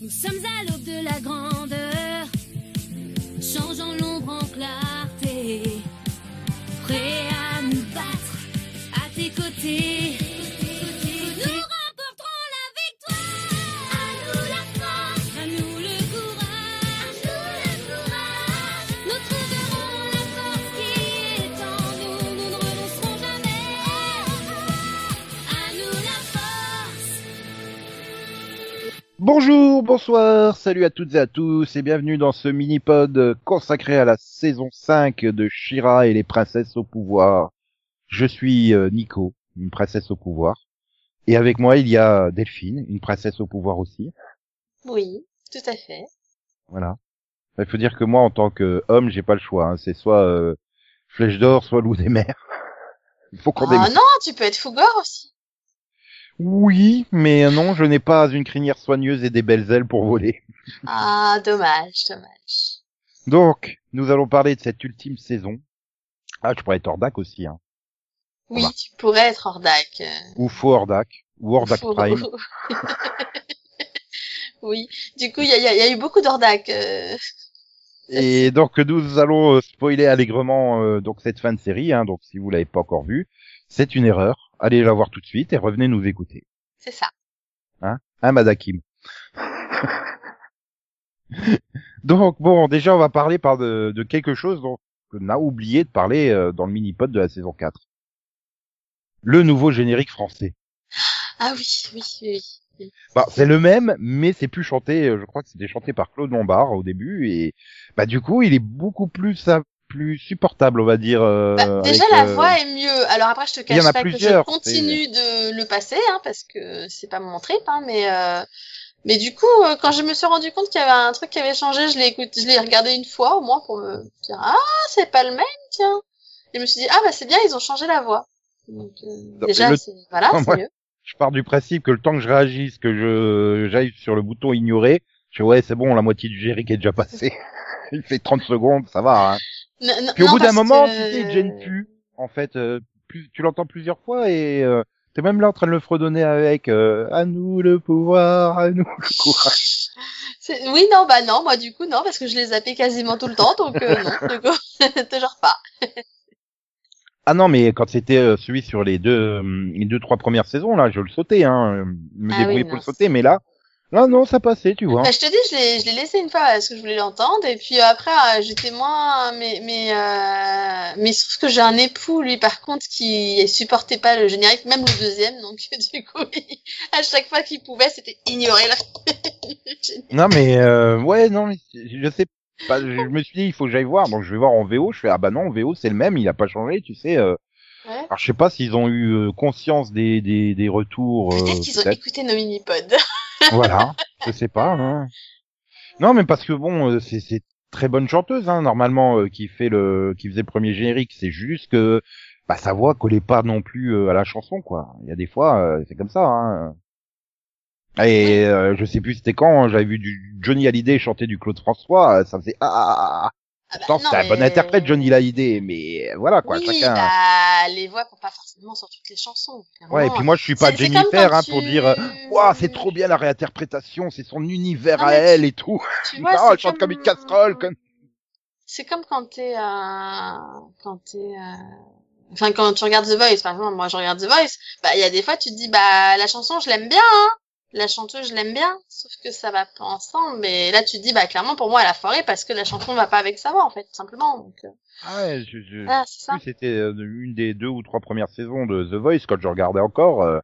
Nous sommes à l'aube de la grandeur, changeant l'ombre en clarté, prêts à nous battre à tes côtés. Bonjour, bonsoir, salut à toutes et à tous et bienvenue dans ce mini-pod consacré à la saison 5 de Shira et les princesses au pouvoir. Je suis euh, Nico, une princesse au pouvoir. Et avec moi, il y a Delphine, une princesse au pouvoir aussi. Oui, tout à fait. Voilà. Il faut dire que moi, en tant qu'homme, j'ai pas le choix. hein. C'est soit euh, Flèche d'or, soit Loup des mers. Il faut qu'on Ah démerde. non, tu peux être fougueur aussi. Oui, mais non, je n'ai pas une crinière soigneuse et des belles ailes pour voler. Ah, dommage, dommage. Donc, nous allons parler de cette ultime saison. Ah, je pourrais être Hordak aussi, hein. Oui, Voilà. tu pourrais être Hordak. euh, Ou faux Hordak. Ou Hordak fou- Prime. oui, du coup, il y a, il y a- il y a eu beaucoup d'Hordak. euh, Et donc, nous allons euh, spoiler allègrement euh, donc cette fin de série. Hein, donc, si vous l'avez pas encore vue, c'est une erreur. Allez la voir tout de suite et revenez nous écouter. C'est ça. Hein, Madakim? donc, bon, déjà, on va parler par de, de quelque chose dont on a oublié de parler euh, dans le mini-pod de la saison 4. Le nouveau générique français. Ah oui, oui, oui. oui. Bah, c'est le même, mais c'est plus chanté. euh, Je crois que c'était chanté par Claude Lombard au début, et bah du coup, il est beaucoup plus plus supportable, on va dire. euh, Bah, déjà, avec, la euh, voix est mieux. Alors après, je te cache pas que je continue de le passer, hein, parce que c'est pas mon trip, hein, mais euh, mais du coup, euh, quand je me suis rendu compte qu'il y avait un truc qui avait changé, je l'ai écouté, je l'ai regardé une fois au moins pour me dire ah c'est pas le même, tiens. Et je me suis dit ah bah c'est bien, ils ont changé la voix. Donc Donc, déjà, le- voilà, c'est mieux. Je pars du principe que le temps que je réagisse, que je j'aille sur le bouton ignorer, je ouais, c'est bon, la moitié du générique est déjà passé. il fait 30 secondes, ça va. Hein. Puis au bout d'un moment, que- tu sais, il gêne plus. En fait, euh, plus, tu l'entends plusieurs fois et euh, t'es même là en train de le fredonner avec euh, à nous le pouvoir, à nous le courage. Oui, non, bah non, moi du coup non, parce que je les zappais quasiment tout le temps, donc euh, non, du coup, toujours pas. Ah non, mais quand c'était euh, celui sur les deux, euh, les deux trois premières saisons là, je le sautais, hein, me Ah débrouillais oui, pour le sauter, mais là, là non, ça passait, tu vois. Bah, je te dis, je l'ai, je l'ai laissé une fois parce que je voulais l'entendre, et puis après, euh, j'étais moins, mais, mais, euh, mais il se trouve que j'ai un époux, lui, par contre, qui supportait pas le générique, même le deuxième, donc du coup, il- à chaque fois qu'il pouvait, c'était ignorer. Non mais euh, ouais, non, mais je sais pas. Je me suis dit, il faut que j'aille voir, donc je vais voir en VO. Je fais ah bah non, en VO c'est le même, il a pas changé, tu sais. euh. Ouais. Alors je sais pas s'ils ont eu euh, conscience des des, des retours. euh, Peut-être qu'ils ont écouté nos mini-pods. voilà, je sais pas. Hein. Non, mais parce que bon, euh, c'est c'est très bonne chanteuse, hein, normalement, euh, qui fait le, qui faisait le premier générique. C'est juste que bah sa voix collait pas non plus euh, à la chanson, quoi. Il y a des fois, euh, c'est comme ça. Hein. Et euh, je sais plus c'était quand hein, j'avais vu du Johnny Hallyday chanter du Claude François, ça faisait ah, ah, ah, ah. Ah bah, c'est un bon interprète Johnny Hallyday, mais voilà quoi, oui, chacun. bah, les voix pour pas forcément sur toutes les chansons. clairement. Ouais, et puis moi je suis pas Jennifer hein, pour dire euh, Waouh, c'est trop bien la réinterprétation, c'est son univers Non, à elle et tout. Tu vois, non, elle chante comme une casserole. Comme... C'est comme quand t'es, euh, quand t'es, euh, enfin quand tu regardes The Voice, par exemple, moi je regarde The Voice, bah il y a des fois tu te dis bah la chanson je l'aime bien, hein, la chanteuse je l'aime bien, sauf que ça va pas ensemble, mais là tu te dis bah clairement pour moi elle a foiré parce que la chanson va pas avec sa voix en fait, tout simplement. Donc euh, Ah ouais, je, je... plus, c'était euh, une des deux ou trois premières saisons de The Voice quand je regardais encore. euh,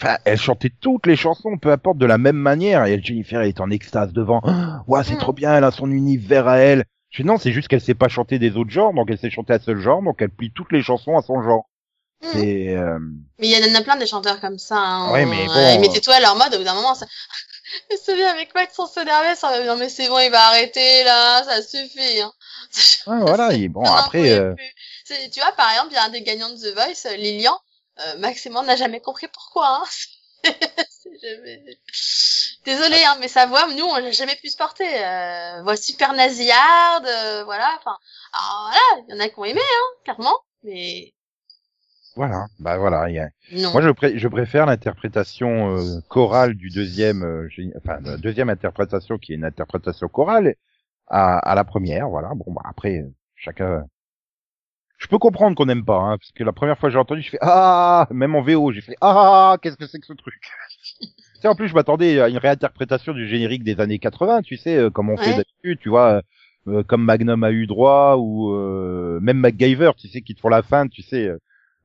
Enfin, elle chantait toutes les chansons, peu importe, de la même manière. Et elle, Jennifer, elle est en extase devant. Ouah, c'est Mm. trop bien, elle a son univers à elle. Je dis non, c'est juste qu'elle sait pas chanter des autres genres, donc elle sait chanter un seul genre, donc elle plie toutes les chansons à son genre. C'est euh, Mais il y en a plein des chanteurs comme ça. Hein. Ouais, mais bon, Euh, ils mettaient tout à leur mode, au bout d'un moment, ça... Je me souviens avec Max, on s'énervait, ça non mais c'est bon, il va arrêter là, ça suffit. Hein. ouais, voilà. Et bon, après, euh, Tu vois, par exemple, il y a un des gagnants de The Voice, euh, Lilian. Euh, Max et moi, on n'a jamais compris pourquoi. Hein. Jamais... Désolé, hein, mais sa voix, nous, on l'a jamais pu se porter. Euh, voix super nasillarde, euh, voilà. Enfin, alors voilà, il y en a qui ont aimé, hein, clairement. Mais Voilà, bah voilà. il y a-. Moi, je, pré- je préfère l'interprétation euh, chorale du deuxième, euh, enfin, la deuxième interprétation qui est une interprétation chorale à, à la première. Voilà. Bon, bah, après, euh, chacun. Je peux comprendre qu'on n'aime pas, hein, parce que la première fois que j'ai entendu, je fais ah, même en VO, j'ai fait ah, qu'est-ce que c'est que ce truc? tu sais, en plus, je m'attendais à une réinterprétation du générique des années 80, tu sais, euh, comme on fait d'habitude, tu vois. euh, comme Magnum a eu droit ou euh, même MacGyver, tu sais, qui te font la fin, tu sais, euh,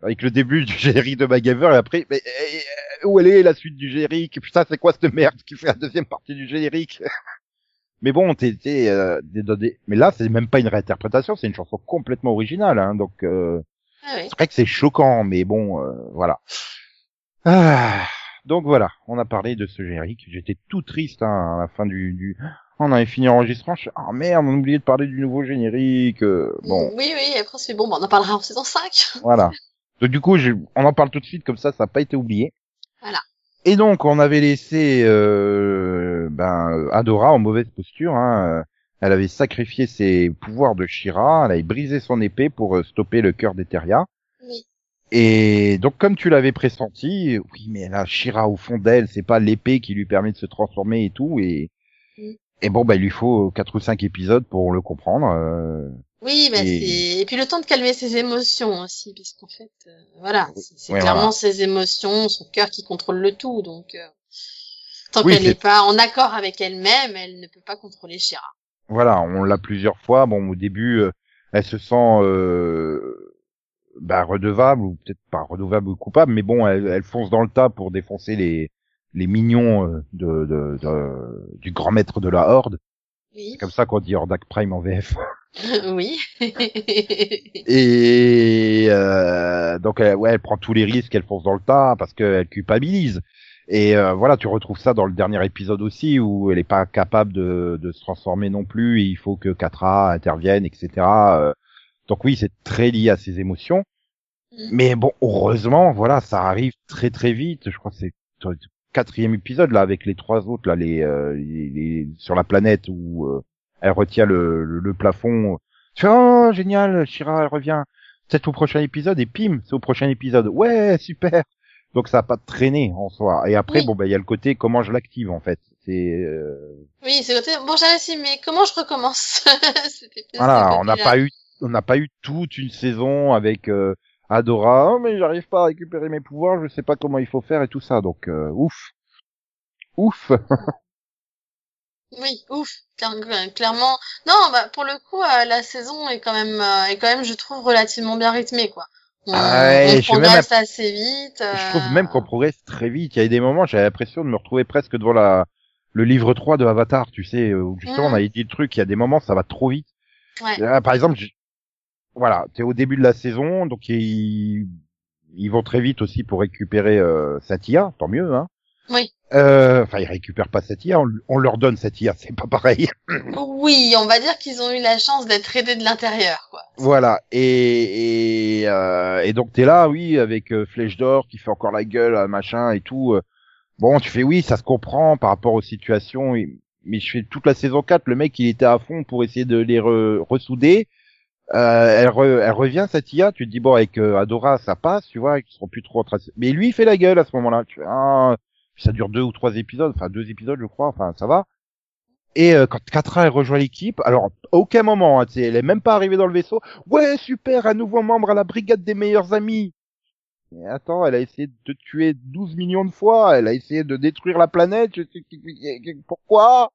avec le début du générique de MacGyver et après, mais euh, où elle est la suite du générique Putain, c'est quoi cette merde qui fait la deuxième partie du générique Mais bon, t'es, t'es, euh, des- mais là, c'est même pas une réinterprétation, c'est une chanson complètement originale, hein, donc euh, Ah oui. c'est vrai que c'est choquant, mais bon, euh, voilà. Ah, donc voilà, on a parlé de ce générique. J'étais tout triste hein, à la fin du, du... On avait fini l'enregistrement. Je... Ah merde, on a oublié de parler du nouveau générique. euh, bon, Oui, oui, après c'est bon, bah, on en parlera en saison 5. voilà. Donc du coup, je- on en parle tout de suite comme ça, ça n'a pas été oublié. Voilà. Et donc, on avait laissé euh, ben, Adora en mauvaise posture. Hein. Euh, Elle avait sacrifié ses pouvoirs de Shira, elle avait brisé son épée pour euh, stopper le cœur d'Eteria. Oui. Et donc, comme tu l'avais pressenti, oui, mais là, Shira au fond d'elle, c'est pas l'épée qui lui permet de se transformer et tout. Et, Mm. et bon, bah, il lui faut quatre ou cinq épisodes pour le comprendre. euh. Oui, bah, Et- c'est et puis le temps de calmer ses émotions aussi, parce qu'en fait, euh, voilà, c'est Ouais, clairement voilà. ses émotions, son cœur qui contrôle le tout, donc euh, tant Oui, qu'elle n'est pas en accord avec elle-même, elle ne peut pas contrôler Shira. Voilà, on l'a plusieurs fois. Bon, au début, euh, elle se sent euh, bah, redevable ou peut-être pas redevable ou coupable, mais bon, elle, elle fonce dans le tas pour défoncer les les mignons euh, de, de, de- du grand maître de la horde. Oui, C'est comme ça qu'on dit Hordak Prime en VF. oui. Et euh, donc, elle, ouais, elle prend tous les risques, elle fonce dans le tas parce qu'elle culpabilise. Et euh, voilà, tu retrouves ça dans le dernier épisode aussi où elle est pas capable de, de se transformer non plus. Et il faut que Katra intervienne, etc. Euh, donc oui, c'est très lié à ses émotions. Mm. Mais bon, heureusement, voilà, ça arrive très très vite. Je crois que c'est le quatrième épisode là avec les trois autres là, les, euh, les- les- sur la planète où euh, elle retient le, le, le plafond. Tu oh génial, Shira elle revient. Peut-être au prochain épisode et pim, c'est au prochain épisode. Ouais, super. Donc ça a pas traîné en soi. Et après Oui. bon bah il y a le côté comment je l'active en fait. C'est euh, Oui, c'est côté. Bon, j'ai réussi, mais comment je recommence voilà, on n'a pas eu on n'a pas eu toute une saison avec euh, Adora. Oh mais j'arrive pas à récupérer mes pouvoirs, je sais pas comment il faut faire et tout ça. Donc euh, ouf. Ouf. Oui, ouf, clair- clairement. Non, bah pour le coup, euh, la saison est quand même, euh, est quand même, je trouve, relativement bien rythmée, quoi. On, Ah ouais, on même progresse assez vite. Je trouve euh, même qu'on progresse très vite. Il y a des moments, j'avais l'impression de me retrouver presque devant la le livre 3 de Avatar, tu sais, euh, où justement on avait dit le truc, il y a des moments ça va trop vite. Ouais. Là, par exemple, je- voilà, t'es au début de la saison, donc ils, ils vont très vite aussi pour récupérer euh, Satya, tant mieux, hein. Oui. Euh, Enfin, ils récupèrent pas Satya, on, on leur donne Satya, c'est pas pareil. Oui, on va dire qu'ils ont eu la chance d'être aidés de l'intérieur, quoi. Voilà. Et et, euh, et donc t'es là, oui, avec euh, Flèche d'or qui fait encore la gueule, à machin et tout. Bon, tu fais oui, ça se comprend par rapport aux situations. et- mais je fais toute la saison 4, le mec il était à fond pour essayer de les re- ressouder. Euh, elle, re- elle revient cette IA, tu te dis bon avec euh, Adora ça passe, tu vois, ils seront plus trop de- Mais lui il fait la gueule à ce moment-là. Tu fais ah, ça dure deux ou trois épisodes, enfin deux épisodes je crois, enfin ça va. Et euh, quand Katra rejoint l'équipe, alors aucun moment, hein, elle est même pas arrivée dans le vaisseau. Ouais, super, un nouveau membre à la brigade des meilleurs amis. Mais attends, elle a essayé de te tuer 12 millions de fois, elle a essayé de détruire la planète. je sais- Pourquoi?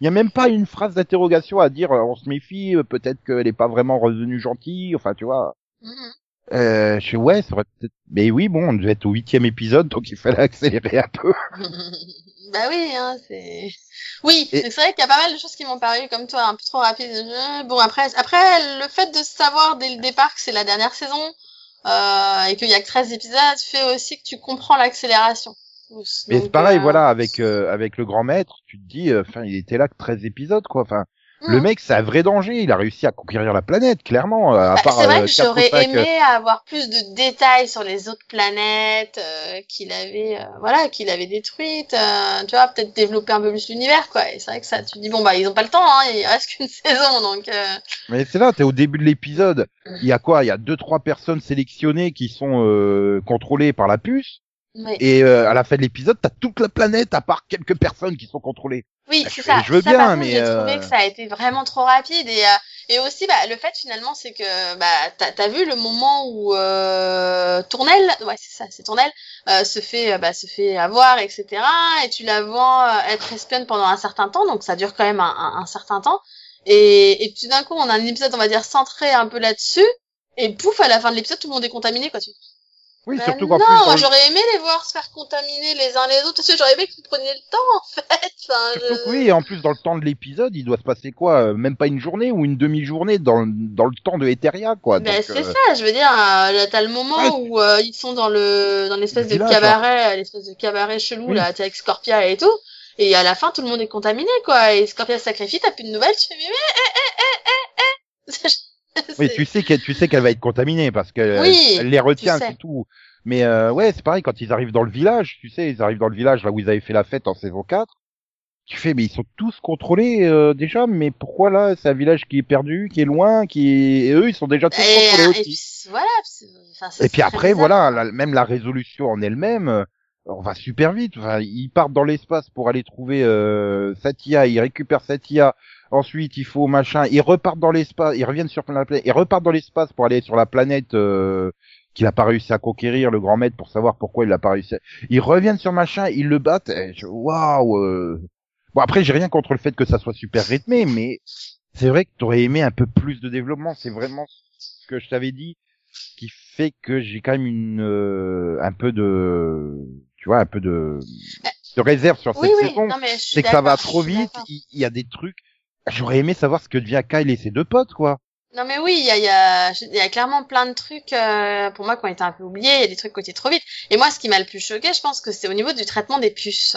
Il y a même pas une phrase d'interrogation à dire. euh, On se méfie, euh, peut-être qu'elle est pas vraiment revenue gentille. Enfin, tu vois. Mhm. Euh, je sais ouais, ça aurait peut-être. Mais oui, bon, on devait être au huitième épisode, donc il fallait accélérer un peu. bah oui, hein, c'est. Oui, Et- c'est vrai qu'il y a pas mal de choses qui m'ont paru comme toi un peu trop rapides. Euh, Bon après, après le fait de savoir dès le départ que c'est la dernière saison euh, et qu'il y a que 13 épisodes fait aussi que tu comprends l'accélération. Mais c'est pareil, euh, voilà, avec euh, avec le grand maître, tu te dis, euh, enfin, il était là que 13 épisodes, quoi. Enfin, Le Mm. mec, c'est un vrai danger. Il a réussi à conquérir la planète, clairement. À Bah, part, c'est vrai euh, que j'aurais aimé avoir plus de détails sur les autres planètes euh, qu'il avait, euh, voilà, qu'il avait détruites. euh, tu vois, peut-être développer un peu plus l'univers, quoi. Et c'est vrai que ça, tu te dis bon bah ils ont pas le temps, hein, il reste qu'une saison, donc. euh, Mais c'est là, t'es au début de l'épisode. Il y a quoi? Il y a deux trois personnes sélectionnées qui sont euh, contrôlées par la puce. ouais. Et euh, à la fin de l'épisode, t'as toute la planète à part quelques personnes qui sont contrôlées. Oui, Bah, c'est ça. je veux ça, bien, par mais, j'ai euh, trouvé que ça a été vraiment trop rapide et euh, et aussi bah le fait finalement c'est que bah t'as t'as vu le moment où euh, Tournelle, ouais c'est ça, c'est Tournelle, euh, se fait euh, bah se fait avoir etc. Et tu la vois euh, être espionne pendant un certain temps, donc ça dure quand même un, un, un certain temps. Et et tout d'un coup on a un épisode on va dire centré un peu là-dessus. Et pouf, à la fin de l'épisode, tout le monde est contaminé, quoi. Tu... Oui, Bah surtout qu'en non, plus, le- j'aurais aimé les voir se faire contaminer les uns les autres. Parce que j'aurais aimé que vous preniez le temps, en fait. Enfin, surtout je- que oui, et en plus dans le temps de l'épisode, il doit se passer quoi euh, Même pas une journée ou une demi-journée dans le- dans le temps de Eteria, quoi. Ben, Donc, c'est euh, ça, je veux dire, euh, t'as le moment Ouais. où euh, ils sont dans le dans l'espèce Le de cabaret, l'espèce de cabaret chelou Oui. là, t'es avec Scorpia et tout, et à la fin tout le monde est contaminé quoi, et Scorpia se sacrifie, t'as plus de nouvelles, tu fais mais mais eh eh eh eh Oui, tu sais qu'elle, tu sais qu'elle va être contaminée parce qu'elle Oui, elle les retient, c'est tout. Mais euh, ouais, c'est pareil quand ils arrivent dans le village, tu sais, ils arrivent dans le village là où ils avaient fait la fête en saison 4. Tu fais, mais ils sont tous contrôlés euh, déjà, mais pourquoi là, c'est un village qui est perdu, qui est loin, qui est... et eux, ils sont déjà tous et, contrôlés et aussi. puis, voilà, c'est- enfin, c'est Et puis après, bizarre, voilà, la- même la résolution en elle-même, euh, on va super vite. Enfin, ils partent dans l'espace pour aller trouver euh, Satya, ils récupèrent Satya. Ensuite, il faut machin. Ils repartent dans l'espace, ils reviennent sur la planète, ils repartent dans l'espace pour aller sur la planète euh, qu'il a pas réussi à conquérir, le grand maître, pour savoir pourquoi il a pas réussi. à- Ils reviennent sur machin, ils le battent. et je- Waouh. euh. Bon après, j'ai rien contre le fait que ça soit super rythmé, mais c'est vrai que t'aurais aimé un peu plus de développement. C'est vraiment ce que je t'avais dit qui fait que j'ai quand même une euh, un peu de tu vois un peu de de réserve sur Oui, cette oui, saison c'est que ça va trop vite il y, a des trucs j'aurais aimé savoir ce que devient Kyle et ses deux potes quoi Non mais oui, il y a, y, a, y a clairement plein de trucs euh, pour moi qui ont été un peu oubliés, il y a des trucs qui ont été trop vite. Et moi, ce qui m'a le plus choqué, je pense que c'est au niveau du traitement des puces.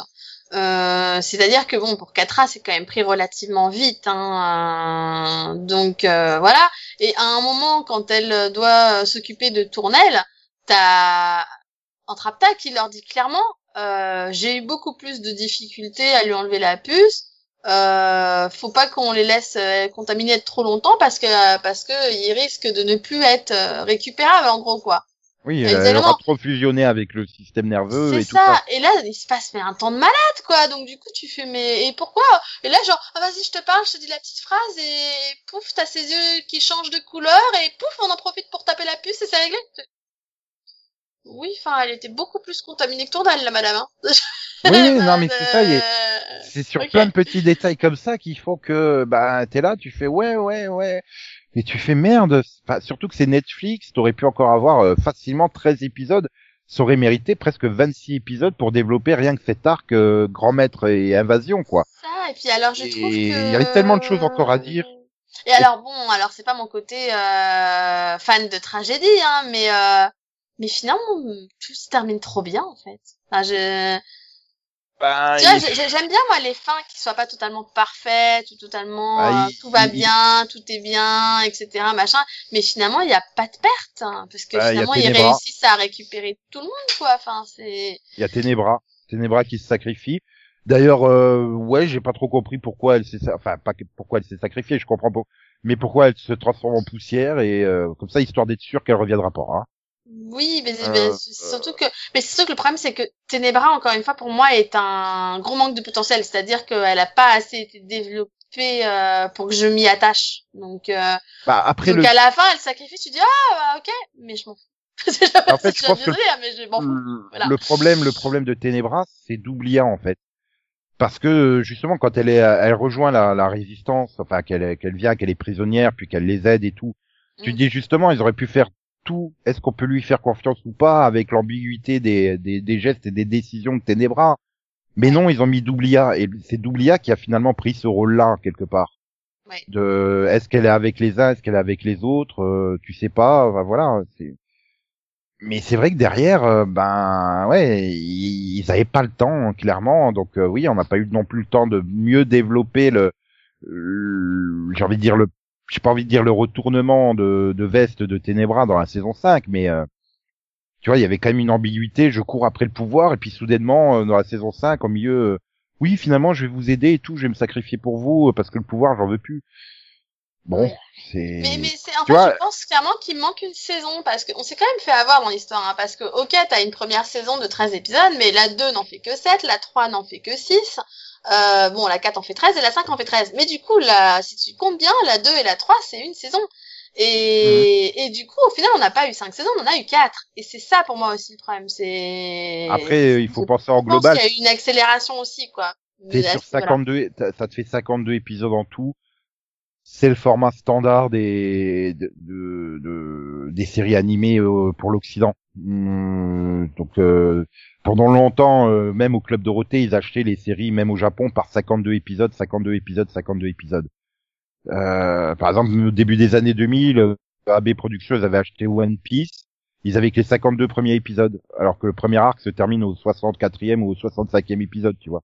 Euh, C'est-à-dire que bon, pour Catra, c'est quand même pris relativement vite. Hein, euh, donc euh, voilà. Et à un moment, quand elle doit s'occuper de Tournelle, t'as Entrapta qui leur dit clairement, euh, j'ai eu beaucoup plus de difficultés à lui enlever la puce. Euh, faut pas qu'on les laisse euh, contaminer trop longtemps parce que parce que ils risquent de ne plus être euh, récupérables en gros quoi. oui elle aura trop fusionné avec le système nerveux et tout ça. ça Et là il se passe mais un temps de malade quoi. Donc du coup tu fais mais et pourquoi? Et là genre ah, vas-y je te parle, je te dis la petite phrase et pouf t'as ses yeux qui changent de couleur et pouf on en profite pour taper la puce et c'est réglé. Oui, enfin, elle était beaucoup plus contaminée que Tournelle, la madame. Hein. oui oui, non mais c'est ça il a- Euh, c'est sur plein de petits détails comme ça qu'il faut que bah t'es là tu fais ouais ouais ouais. Et tu fais merde. Enfin, surtout que c'est Netflix t'aurais pu encore avoir euh, facilement 13 épisodes. Ça aurait mérité presque 26 épisodes pour développer rien que cet arc euh, grand maître et invasion quoi. Ça et puis alors je Et trouve que il y avait tellement de choses encore à dire. et alors bon alors c'est pas mon côté euh, fan de tragédie hein mais euh, mais finalement tout se termine trop bien en fait. Enfin, je Tu vois il- j'ai- j'ai- j'aime bien moi les fins qui soient pas totalement parfaites ou totalement Bah, euh, il- tout va bien tout est bien etc machin. Mais finalement il y a pas de perte hein, parce que a finalement ils réussissent à récupérer tout le monde quoi. Enfin c'est il y a Ténébra. Ténébra qui se sacrifie. D'ailleurs euh, ouais j'ai pas trop compris pourquoi elle s'est enfin pas que- pourquoi elle s'est sacrifiée je comprends pas. Mais pourquoi elle se transforme en poussière et euh, comme ça histoire d'être sûr qu'elle reviendra pas hein. Oui, mais, Euh, mais surtout que, mais c'est sûr que le problème c'est que Ténébra, encore une fois, pour moi, est un gros manque de potentiel. C'est-à-dire qu'elle a pas assez été développée euh, pour que je m'y attache. Donc, euh, bah après donc le à la fin, elle sacrifie. Tu dis ah bah, ok, mais je m'en fous. En fait, je pense que- le, Voilà. le problème le problème de Ténébra c'est d'Oublia en fait parce que justement quand elle est elle rejoint la, la résistance enfin qu'elle qu'elle vient qu'elle est prisonnière puis qu'elle les aide et tout tu Mm. te dis justement ils auraient pu faire est-ce qu'on peut lui faire confiance ou pas avec l'ambiguïté des, des, des gestes et des décisions de Ténébra mais non ils ont mis Doublia et c'est Doublia qui a finalement pris ce rôle-là quelque part. Ouais. de est-ce qu'elle est avec les uns est-ce qu'elle est avec les autres? Euh, tu sais pas enfin, voilà c'est mais c'est vrai que derrière euh, ben ouais ils, ils avaient pas le temps clairement. Donc euh, oui on n'a pas eu non plus le temps de mieux développer le le- j'ai envie de dire le, j'ai pas envie de dire le retournement de, de veste de Ténébra dans la saison 5, mais euh, tu vois, il y avait quand même une ambiguïté. Je cours après le pouvoir et puis soudainement euh, dans la saison 5, au milieu, euh, oui, finalement, je vais vous aider et tout, je vais me sacrifier pour vous euh, parce que le pouvoir, j'en veux plus. Bon, c'est. Mais, mais c'est, en Tu fait, vois- je pense clairement qu'il manque une saison parce qu'on s'est quand même fait avoir dans l'histoire, hein, parce que, ok, t'as une première saison de 13 épisodes, mais la 2 n'en fait que 7, la 3 n'en fait que 6, euh, bon, la 4 en fait 13 et la 5 en fait 13. Mais du coup, la, si tu comptes bien, la 2 et la 3, c'est une saison. Et, et du coup, au final, on n'a pas eu 5 saisons, on en a eu 4. Et c'est ça pour moi aussi le problème, c'est... Après, euh, il faut je penser en pense global. qu'il y a eu une accélération aussi, quoi. T'es sur voilà. 52, t'as- ça te fait 52 épisodes en tout. C'est le format standard des de, de- de- des séries animées euh, pour l'Occident. Hum, donc euh, pendant longtemps, euh, même au club Dorothée, ils achetaient les séries, même au Japon, par 52 épisodes, 52 épisodes, 52 épisodes. Euh, par exemple, au début des années 2000, euh, AB Productions ils avaient acheté One Piece. Ils avaient que les 52 premiers épisodes, alors que le premier arc se termine au 64e ou au 65e épisode, tu vois.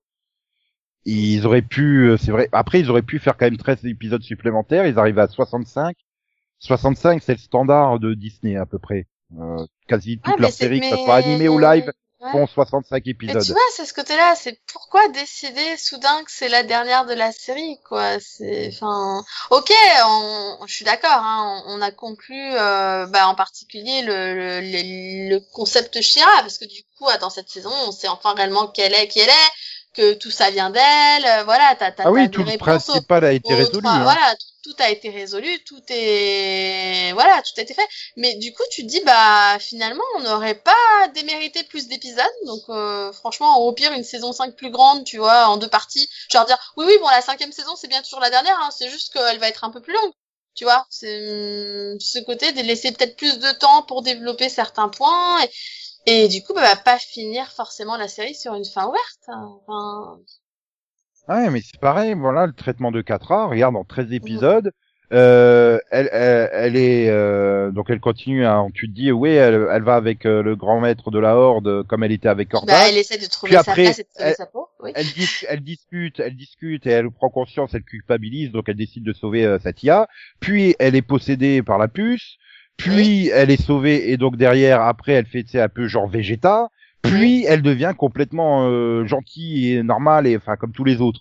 Ils auraient pu, euh, c'est vrai. Après, ils auraient pu faire quand même 13 épisodes supplémentaires. Ils arrivent à 65. 65, c'est le standard de Disney à peu près. Euh, quasi mais leurs c'est- séries, que ce soit animées ou live, Ouais. font 65 Mais épisodes. tu vois, c'est ce côté-là, c'est pourquoi décider soudain que c'est la dernière de la série, quoi? C'est, enfin, ok, on, je suis d'accord, hein, on, on a conclu, euh, bah, en particulier le, le, le, le concept Shira, parce que du coup, ah, dans cette saison, on sait enfin réellement quelle est, qui elle est, que tout ça vient d'elle, euh, voilà, t'as, t'as, ah oui, tout le aux- principal a été résolu. hein. Voilà, tout, tout a été résolu, tout est, voilà, tout a été fait. Mais du coup, tu dis, bah, finalement, on n'aurait pas démérité plus d'épisodes. Donc, euh, franchement, au pire, une saison 5 plus grande, tu vois, en deux parties. Genre dire, oui, oui, bon, la cinquième saison, c'est bien toujours la dernière, hein, c'est juste qu'elle va être un peu plus longue. Tu vois, c'est hum, ce côté de laisser peut-être plus de temps pour développer certains points. Et, du coup, bah, va pas finir forcément la série sur une fin ouverte. hein. Ouais, mais c'est pareil, voilà, le traitement de 4A, regarde, en 13 épisodes, euh, elle, elle, elle est, euh, donc elle continue, à, tu te dis, oui, elle, elle va avec euh, le grand maître de la Horde, euh, comme elle était avec bah, Cordac. elle essaie de trouver Puis sa après, place et de elle- sa peau. Oui. elle, dis- elle discute, elle discute et elle prend conscience, elle culpabilise, donc elle décide de sauver euh, Satya. Puis elle est possédée par la puce. Puis elle est sauvée et donc derrière, après, elle fait tu sais, un peu genre Vegeta. Puis elle devient complètement euh, gentille et normale et enfin comme tous les autres.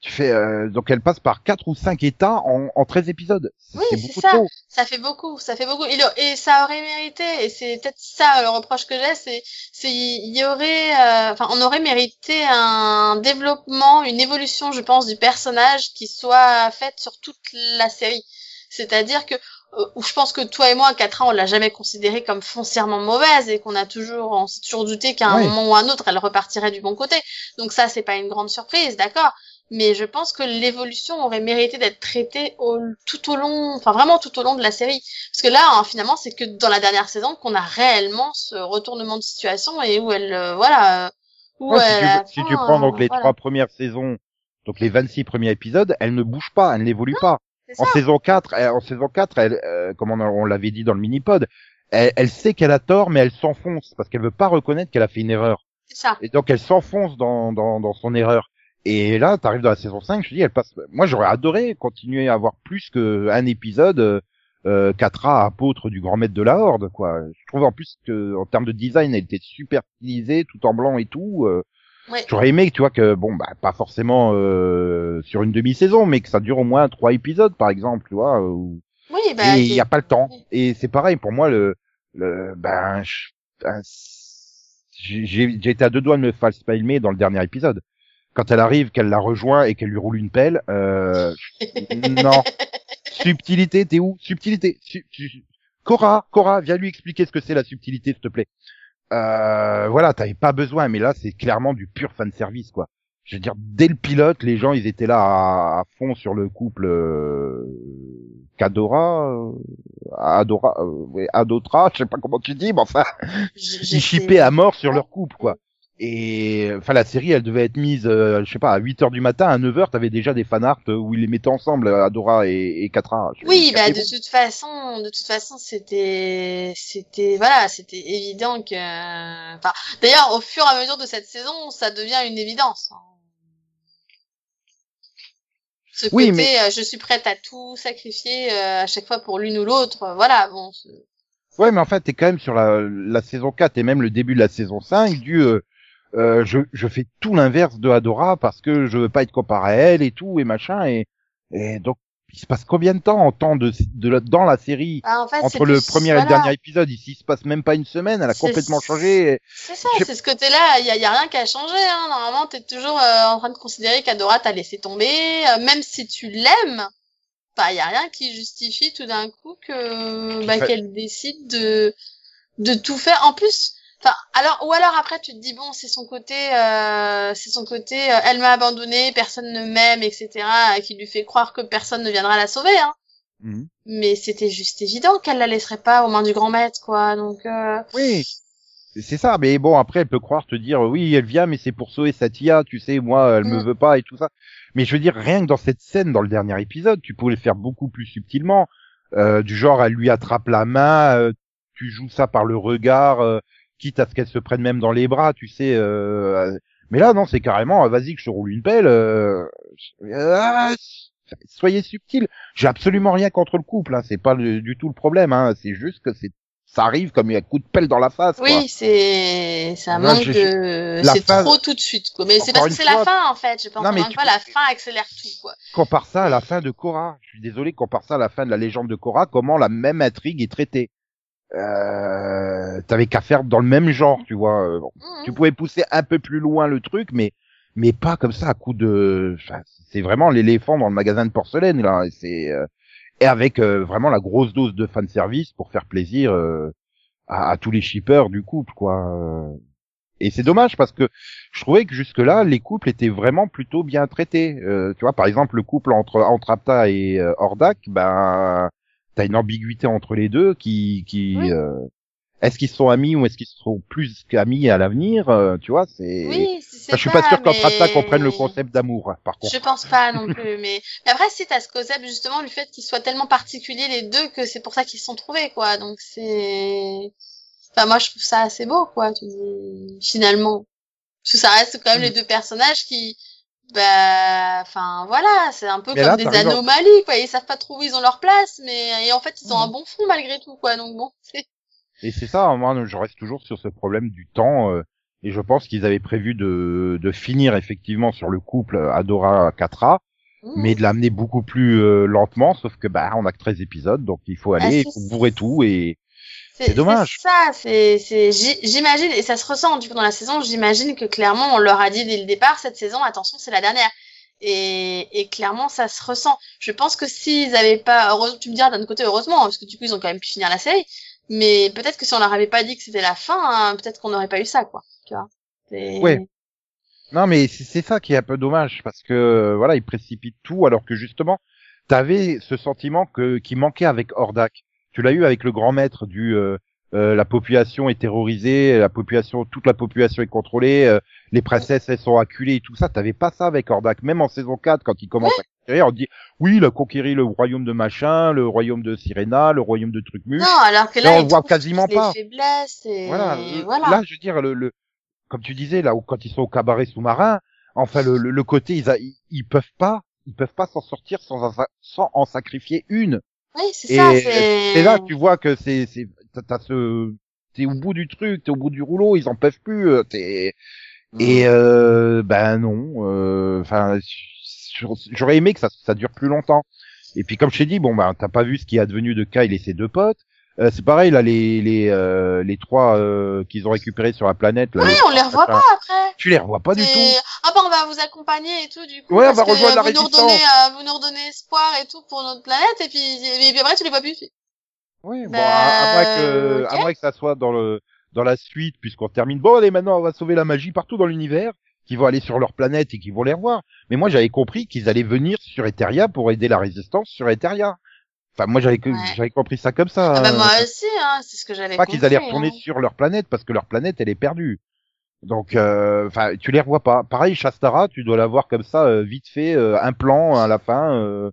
Tu fais euh, donc elle passe par quatre ou cinq états en, en 13 épisodes. Oui, c'est ça. trop. Ça fait beaucoup, ça fait beaucoup. Et, et ça aurait mérité, et c'est peut-être ça le reproche que j'ai, c'est, c'est, il y aurait, euh, enfin, on aurait mérité un développement, une évolution, je pense, du personnage qui soit faite sur toute la série. C'est-à-dire que, je pense que toi et moi, à 4 ans, on l'a jamais considérée comme foncièrement mauvaise et qu'on a toujours, on s'est toujours douté qu'à un Oui. moment ou à un autre, elle repartirait du bon côté. Donc ça, c'est pas une grande surprise, d'accord mais je pense que l'évolution aurait mérité d'être traitée au, tout au long, enfin vraiment tout au long de la série. Parce que là, hein, finalement, c'est que dans la dernière saison qu'on a réellement ce retournement de situation et où elle, euh, voilà, euh, où Ouais, si, elle, tu, si tu prends donc euh, les voilà. trois premières saisons, donc les 26 premiers épisodes, elle ne bouge pas, elle n'évolue pas. En saison 4, elle- en saison 4, elle, euh, comme on, l'avait dit dans le mini-pod, elle, elle sait qu'elle a tort, mais elle s'enfonce parce qu'elle veut pas reconnaître qu'elle a fait une erreur. Ça. Et donc elle s'enfonce dans, dans, dans son erreur. Et là, t'arrives dans la saison 5, je te dis, elle passe. Moi, j'aurais adoré continuer à avoir plus qu'un épisode euh, euh, 4A apôtre du grand maître de la Horde, quoi. Je trouve en plus que en termes de design, elle était super stylisée, tout en blanc et tout. euh, Ouais. J'aurais aimé, tu vois, que bon, bah, pas forcément euh, sur une demi-saison, mais que ça dure au moins trois épisodes, par exemple, tu vois. où- Oui, bah, et il n'y a pas le temps. Et c'est pareil pour moi le, le ben, ben, j'ai été à deux doigts de me faire spalmer dans le dernier épisode. Quand elle arrive, qu'elle la rejoint et qu'elle lui roule une pelle, euh, non. Subtilité, t'es où? Subtilité. Su- su- Cora, Cora, viens lui expliquer ce que c'est la subtilité, s'il te plaît. Euh, voilà, t'avais pas besoin, mais là c'est clairement du pur fan service, quoi. Je veux dire, dès le pilote, les gens ils étaient là à, à fond sur le couple euh, Kadora, euh, Adora, euh, Adotra, je sais pas comment tu dis, mais enfin, ils chippaient à mort sur leur couple, quoi. Et enfin la série, elle devait être mise, euh, je sais pas, à 8 heures du matin, à 9 heures, t'avais déjà des fanarts où ils les mettaient ensemble, Adora et, et Katra. Je- Oui, bah de toute façon, de toute façon, c'était, c'était, voilà, c'était évident que, enfin, d'ailleurs, au fur et à mesure de cette saison, ça devient une évidence. hein. Ce Oui, côté, mais- euh, je suis prête à tout sacrifier euh, à chaque fois pour l'une ou l'autre. euh, Voilà, bon. Ouais, mais en fait, t'es quand même sur la, la saison 4 et même le début de la saison 5 du euh, je, je fais tout l'inverse de Adora parce que je veux pas être comparé à elle et tout et machin et, et donc il se passe combien de temps en temps de, de dans la série Ah, en fait, entre le premier et le dernier épisode? Ici il se passe même pas une semaine elle a complètement changé C'est ça, c'est ce côté-là, il y a, y a rien qui a changé. Hein. Normalement, t'es toujours euh, en train de considérer qu'Adora t'a laissé tomber, euh, même si tu l'aimes. Bah, y a rien qui justifie tout d'un coup que bah, qu'elle décide de de tout faire. En plus, enfin, alors ou alors après tu te dis bon, c'est son côté, euh, c'est son côté, euh, elle m'a abandonné, personne ne m'aime, etc. euh, qui lui fait croire que personne ne viendra la sauver. Hein. Mhm. Mais c'était juste évident qu'elle la laisserait pas aux mains du grand maître, quoi. Donc euh, oui C'est- ça mais bon après elle peut croire te dire oui elle vient mais c'est pour sauver Satya tu sais moi elle me Mm. veut pas et tout ça mais je veux dire rien que dans cette scène dans le dernier épisode tu pouvais le faire beaucoup plus subtilement euh, du genre elle lui attrape la main euh, tu joues ça par le regard euh, quitte à ce qu'elle se prenne même dans les bras tu sais euh, euh, mais là non c'est carrément euh, vas-y que je roule une pelle euh, ah, soyez subtil j'ai absolument rien contre le couple hein, c'est pas le- du tout le problème hein, c'est juste que c'est ça arrive comme un coup de pelle dans la face. Oui, c'est Moi, manque de c'est phase- trop tout de suite quoi. Mais c'est parce que c'est la fin en fait. Je pense Non, mais tu la fin accélère tout quoi. compare ça à la fin de Korra. Je suis désolé, compare ça à la fin de la légende de Korra, comment la même intrigue est traitée. Euh, t'avais qu'à faire dans le même genre, tu vois. Euh, bon, Mhm. Tu pouvais pousser un peu plus loin le truc, mais mais pas comme ça à coup de. enfin, c'est vraiment l'éléphant dans le magasin de porcelaine là. et C'est euh, et avec euh, vraiment la grosse dose de fan service pour faire plaisir euh, à, à tous les shippers du couple, quoi. Euh, Et c'est dommage parce que je trouvais que jusque là les couples étaient vraiment plutôt bien traités. Euh, tu vois, par exemple, le couple entre entre Apta et Hordak, ben t'as une ambiguïté entre les deux qui qui Oui. euh, est-ce qu'ils sont amis ou est-ce qu'ils seront plus qu'amis à l'avenir euh, Tu vois, c'est. Oui, c'est Enfin, je suis ça, pas sûr qu'entre mais- Apta comprenne le concept d'amour, hein, par contre. Je pense pas non plus, mais, mais après si t'as ce concept justement du fait qu'ils soient tellement particuliers les deux que c'est pour ça qu'ils se sont trouvés quoi. Donc c'est, enfin moi je trouve ça assez beau quoi. Tu dis finalement, parce que ça reste quand même Mm. les deux personnages qui, bah, enfin voilà, c'est un peu Mais comme là, des en- anomalies quoi. Ils savent pas trop où ils ont leur place, mais et en fait ils ont Mm. un bon fond malgré tout quoi. Donc bon, c'est Et c'est ça, moi, je reste toujours sur ce problème du temps. euh, et je pense qu'ils avaient prévu de, de finir effectivement sur le couple Adora-Katra, Mm. mais de l'amener beaucoup plus euh, lentement. Sauf que bah, on a que 13 épisodes, donc il faut aller, Ah, il c'est faut bourrer tout. Et C'est dommage. c'est ça, c'est, j'imagine, et ça se ressent du coup dans la saison, j'imagine que clairement on leur a dit dès le départ, cette saison, attention, c'est la dernière. Et, et clairement, ça se ressent. Je pense que s'ils avaient pas, heureusement, tu me diras d'un côté, heureusement, hein, parce que du coup, ils ont quand même pu finir la série. Mais peut-être que si on leur avait pas dit que c'était la fin, hein, peut-être qu'on n'aurait pas eu ça, quoi. Tu vois. Ouais. non, mais c'est ça qui est un peu dommage parce que voilà, ils précipitent tout alors que justement, t'avais ce sentiment que qui manquait avec Hordak. Tu l'as eu avec le grand maître du euh, euh, la population est terrorisée, la population, toute la population est contrôlée, euh, les princesses elles sont acculées et tout ça. T'avais pas ça avec Hordak. Même en saison 4, quand il commence à conquérir, on dit oui, il a conquéri le royaume de machin, le royaume de Sirena, le royaume de Trucmuche. Non, alors que Là, là, on le voit quasiment pas. Les faiblesses et Voilà. voilà. Là, je veux dire, le, le, comme tu disais, là où quand ils sont au cabaret sous-marin, enfin, le, le, le côté, ils, a- ils, ils peuvent pas, ils peuvent pas s'en sortir sans, sans en sacrifier une. Oui, c'est ça, là que tu vois que c'est, c'est, t'as- t'as ce, t'es au bout du truc, t'es au bout du rouleau, ils en peuvent plus, euh, t'es, Mm. et euh, ben non, euh, enfin, j'aurais aimé que ça, ça dure plus longtemps. Et puis comme je t'ai dit, bon ben t'as pas vu ce qui est advenu de Kyle et ses deux potes. Euh, c'est pareil là, les les euh, les trois euh, qu'ils ont récupérés sur la planète. Là, Oui, les on les revoit pas après. Tu les revois pas du tout. Ah bah on va vous accompagner et tout du coup. Ouais, on va que rejoindre la vous nous résistance. redonnez, euh, vous nous redonnez espoir et tout pour notre planète et puis et puis après tu les vois plus. Oui, bon, Bah, à, à moins que ok. à moins que ça soit dans le dans la suite, puisqu'on termine. Bon, allez, maintenant on va sauver la magie partout dans l'univers, qui vont aller sur leur planète et qui vont les revoir. Mais moi, j'avais compris qu'ils allaient venir sur Eteria pour aider la résistance sur Eteria. Enfin, moi, j'avais Ouais. compris ça comme ça. Ah bah hein. moi aussi, hein, c'est ce que j'avais pas qu'ils allaient retourner hein. sur leur planète parce que leur planète elle est perdue. Donc, euh, enfin, tu les revois pas. Pareil, Shastara, tu dois la voir comme ça, euh, vite fait, euh, un plan à la fin. euh,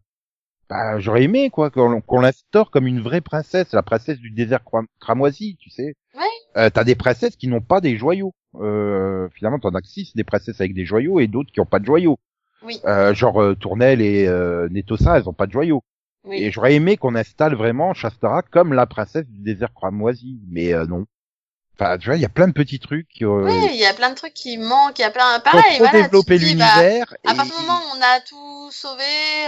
bah, j'aurais aimé quoi qu'on qu'on l'instaure comme une vraie princesse, la princesse du désert cram- cramoisi, tu sais. Ouais. Euh, T'as des princesses qui n'ont pas des joyaux. Euh, finalement, t'en as que six, des princesses avec des joyaux et d'autres qui ont pas de joyaux. Oui. Euh, genre euh, Tournelle et euh, Netossa, elles ont pas de joyaux. Oui. Et j'aurais aimé qu'on installe vraiment Shastara comme la princesse du désert cramoisi, mais euh, non. Enfin, tu vois, il y a plein de petits trucs. Euh, Oui, il y a plein de trucs qui manquent, il y a plein, faut pareil, voilà. développer bah, l'univers. à partir du moment où on a tout sauvé,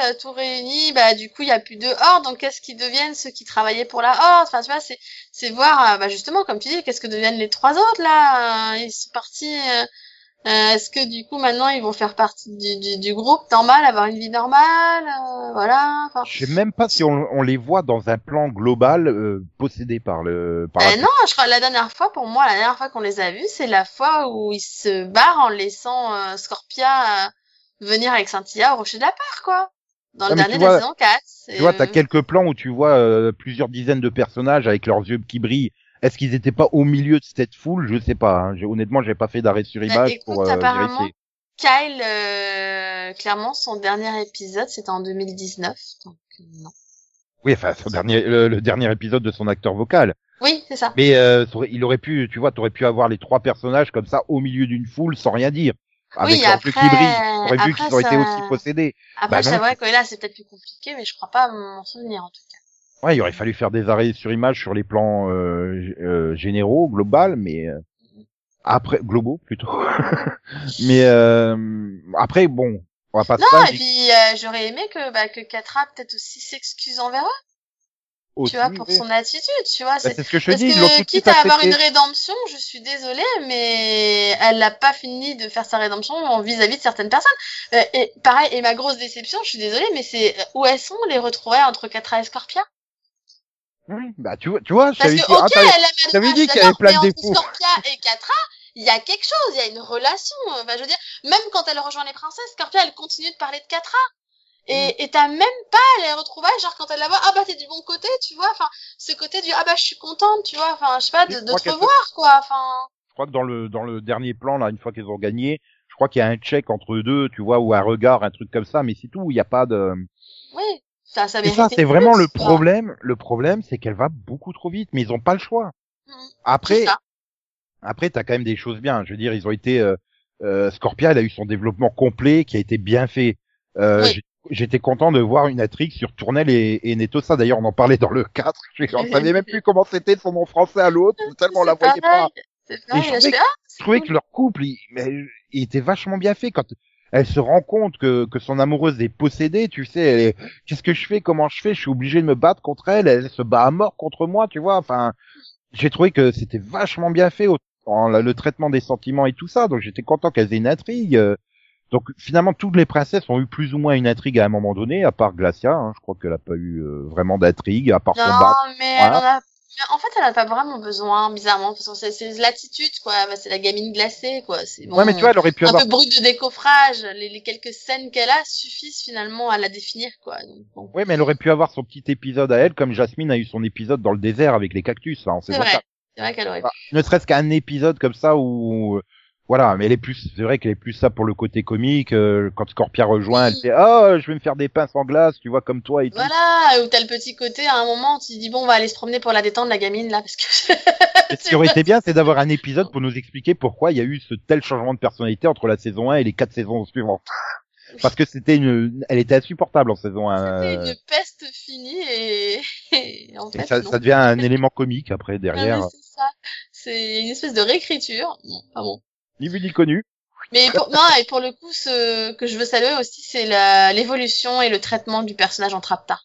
euh, tout réuni, bah du coup il y a plus de horde, donc qu'est-ce qu'ils deviennent ceux qui travaillaient pour la horde? Enfin tu vois, c'est c'est voir, euh, bah justement comme tu dis, qu'est-ce que deviennent les trois autres là Euh, Ils sont partis. euh, euh, Est-ce que du coup maintenant ils vont faire partie du, du, du groupe normal, avoir une vie normale, euh, voilà. Enfin, Je sais même pas si on, on les voit dans un plan global euh, possédé par le. Par la- Euh, non, je crois la dernière fois, pour moi, la dernière fois qu'on les a vus, c'est la fois où ils se barrent en laissant euh, Scorpia euh, venir avec Cynthia au rocher de la part, quoi. Dans le dernier de la saison 4. Tu vois, t'as quelques plans où tu vois euh, plusieurs dizaines de personnages avec leurs yeux qui brillent. Est-ce qu'ils étaient pas au milieu de cette foule? Je sais pas. Hein. Honnêtement, j'ai pas fait d'arrêt sur Bah, image écoute, pour euh, apparemment, vérifier. Kyle, euh, clairement, son dernier épisode, c'était en 2019. Donc, euh, non. Oui, enfin, son dernier, le, le dernier épisode de son acteur vocal. Oui, c'est ça. Mais euh, il aurait pu, tu vois, t'aurais pu avoir les trois personnages comme ça au milieu d'une foule sans rien dire, avec Oui, après- qui brillent. T'aurais vu qu'ils auraient été aussi possédés. Après, Bah non. savais que là, c'est peut-être plus compliqué, mais je crois pas m'en souvenir, en tout cas. Ouais, il aurait fallu faire des arrêts sur image sur les plans euh, euh, généraux, global, mais euh, après globaux plutôt. mais euh, après, bon, on va pas Non, et puis, euh, j'aurais aimé que, bah, que Katra, peut-être aussi s'excuse envers eux. aussi, tu vois, pour son attitude, tu vois. Bah, C'est ce que je te parce dis, que quitte à avoir une rédemption, je suis désolée, mais elle n'a pas fini de faire sa rédemption vis-à-vis de certaines personnes. Euh, et pareil, et ma grosse déception, je suis désolée, mais c'est où elles sont les retrouvailles entre Catra et Scorpia? Oui, bah tu vois, tu vois, je Parce que dit, ok, ah, t'avais- dit qu'il y avait plein de défauts. Scorpia et Catra, il y a quelque chose, il y a une relation. Enfin, je veux dire, même quand elle rejoint les princesses, Scorpia, elle continue de parler de Catra. Mm. Et et t'as même pas les retrouvailles, genre quand elle la voit, ah bah t'es du bon côté, tu vois, enfin, ce côté du, ah bah je suis contente, tu vois, enfin, je sais pas, de, de te revoir, quoi, enfin. je crois que dans le dans le dernier plan là, une fois qu'ils ont gagné, je crois qu'il y a un check entre eux deux, tu vois, ou un regard, un truc comme ça, mais c'est tout. Il n'y a pas de. Oui, ça, ça ça, c'est vraiment le problème. Le problème, c'est qu'elle va beaucoup trop vite, mais ils ont pas le choix. Mhm. Après, après, t'as quand même des choses bien. Je veux dire, ils ont été. Euh, euh, Scorpia, elle a eu son développement complet, qui a été bien fait. Euh, Oui. J'étais content de voir une intrigue sur Tournelle et, et Netossa. D'ailleurs, on en parlait dans le 4. Je on savait même plus comment c'était son nom français à l'autre, tellement on la voyait pas. pareil, C'est je trouvais ah, Je trouvais que leur couple, il, il était vachement bien fait quand elle se rend compte que, que son amoureuse est possédée, tu sais, elle est, qu'est-ce que je fais, comment je fais, je suis obligé de me battre contre elle, elle se bat à mort contre moi, tu vois, enfin, j'ai trouvé que c'était vachement bien fait, en, le traitement des sentiments et tout ça, donc j'étais content qu'elles aient une intrigue, euh. donc finalement toutes les princesses ont eu plus ou moins une intrigue à un moment donné, à part Glacia, hein, je crois qu'elle a pas eu euh, vraiment d'intrigue, à part son Non, bat. mais Voilà. elle en a. En fait, elle a pas vraiment besoin, bizarrement, parce que c'est- c'est l'attitude, quoi. Bah, c'est la gamine glacée, quoi. C'est bon. Ouais, mais tu vois, elle aurait pu un avoir peu brut de décoffrage. Les, les quelques scènes qu'elle a suffisent finalement à la définir, quoi. Donc, bon. Oui, mais elle aurait pu avoir son petit épisode à elle, comme Jasmine a eu son épisode dans le désert avec les cactus, en C'est vrai. 4. C'est vrai qu'elle aurait pu. Ne serait-ce qu'un épisode comme ça où, voilà, mais elle est plus, c'est vrai qu'elle est plus ça pour le côté comique, euh, quand Scorpia rejoint, elle fait, oh, je vais me faire des pinces en glace, tu vois, comme toi et tout. Voilà, ou t'as le petit côté, à un moment, tu te dis, bon, on va aller se promener pour la détendre, la gamine, là, parce que... Ce qui aurait été bien, c'est d'avoir un épisode pour nous expliquer pourquoi il y a eu ce tel changement de personnalité entre la saison 1 et les quatre saisons suivantes. Parce que c'était une, elle était insupportable en saison 1. C'était euh, une peste finie et, et en et fait, ça, non. ça devient un élément comique après, Ah, derrière. mais c'est ça. C'est une espèce de réécriture. Bon, pas bon. Ni vu ni connu. Mais pour, non, et pour le coup, ce que je veux saluer aussi, c'est la- l'évolution et le traitement du personnage en Trapta.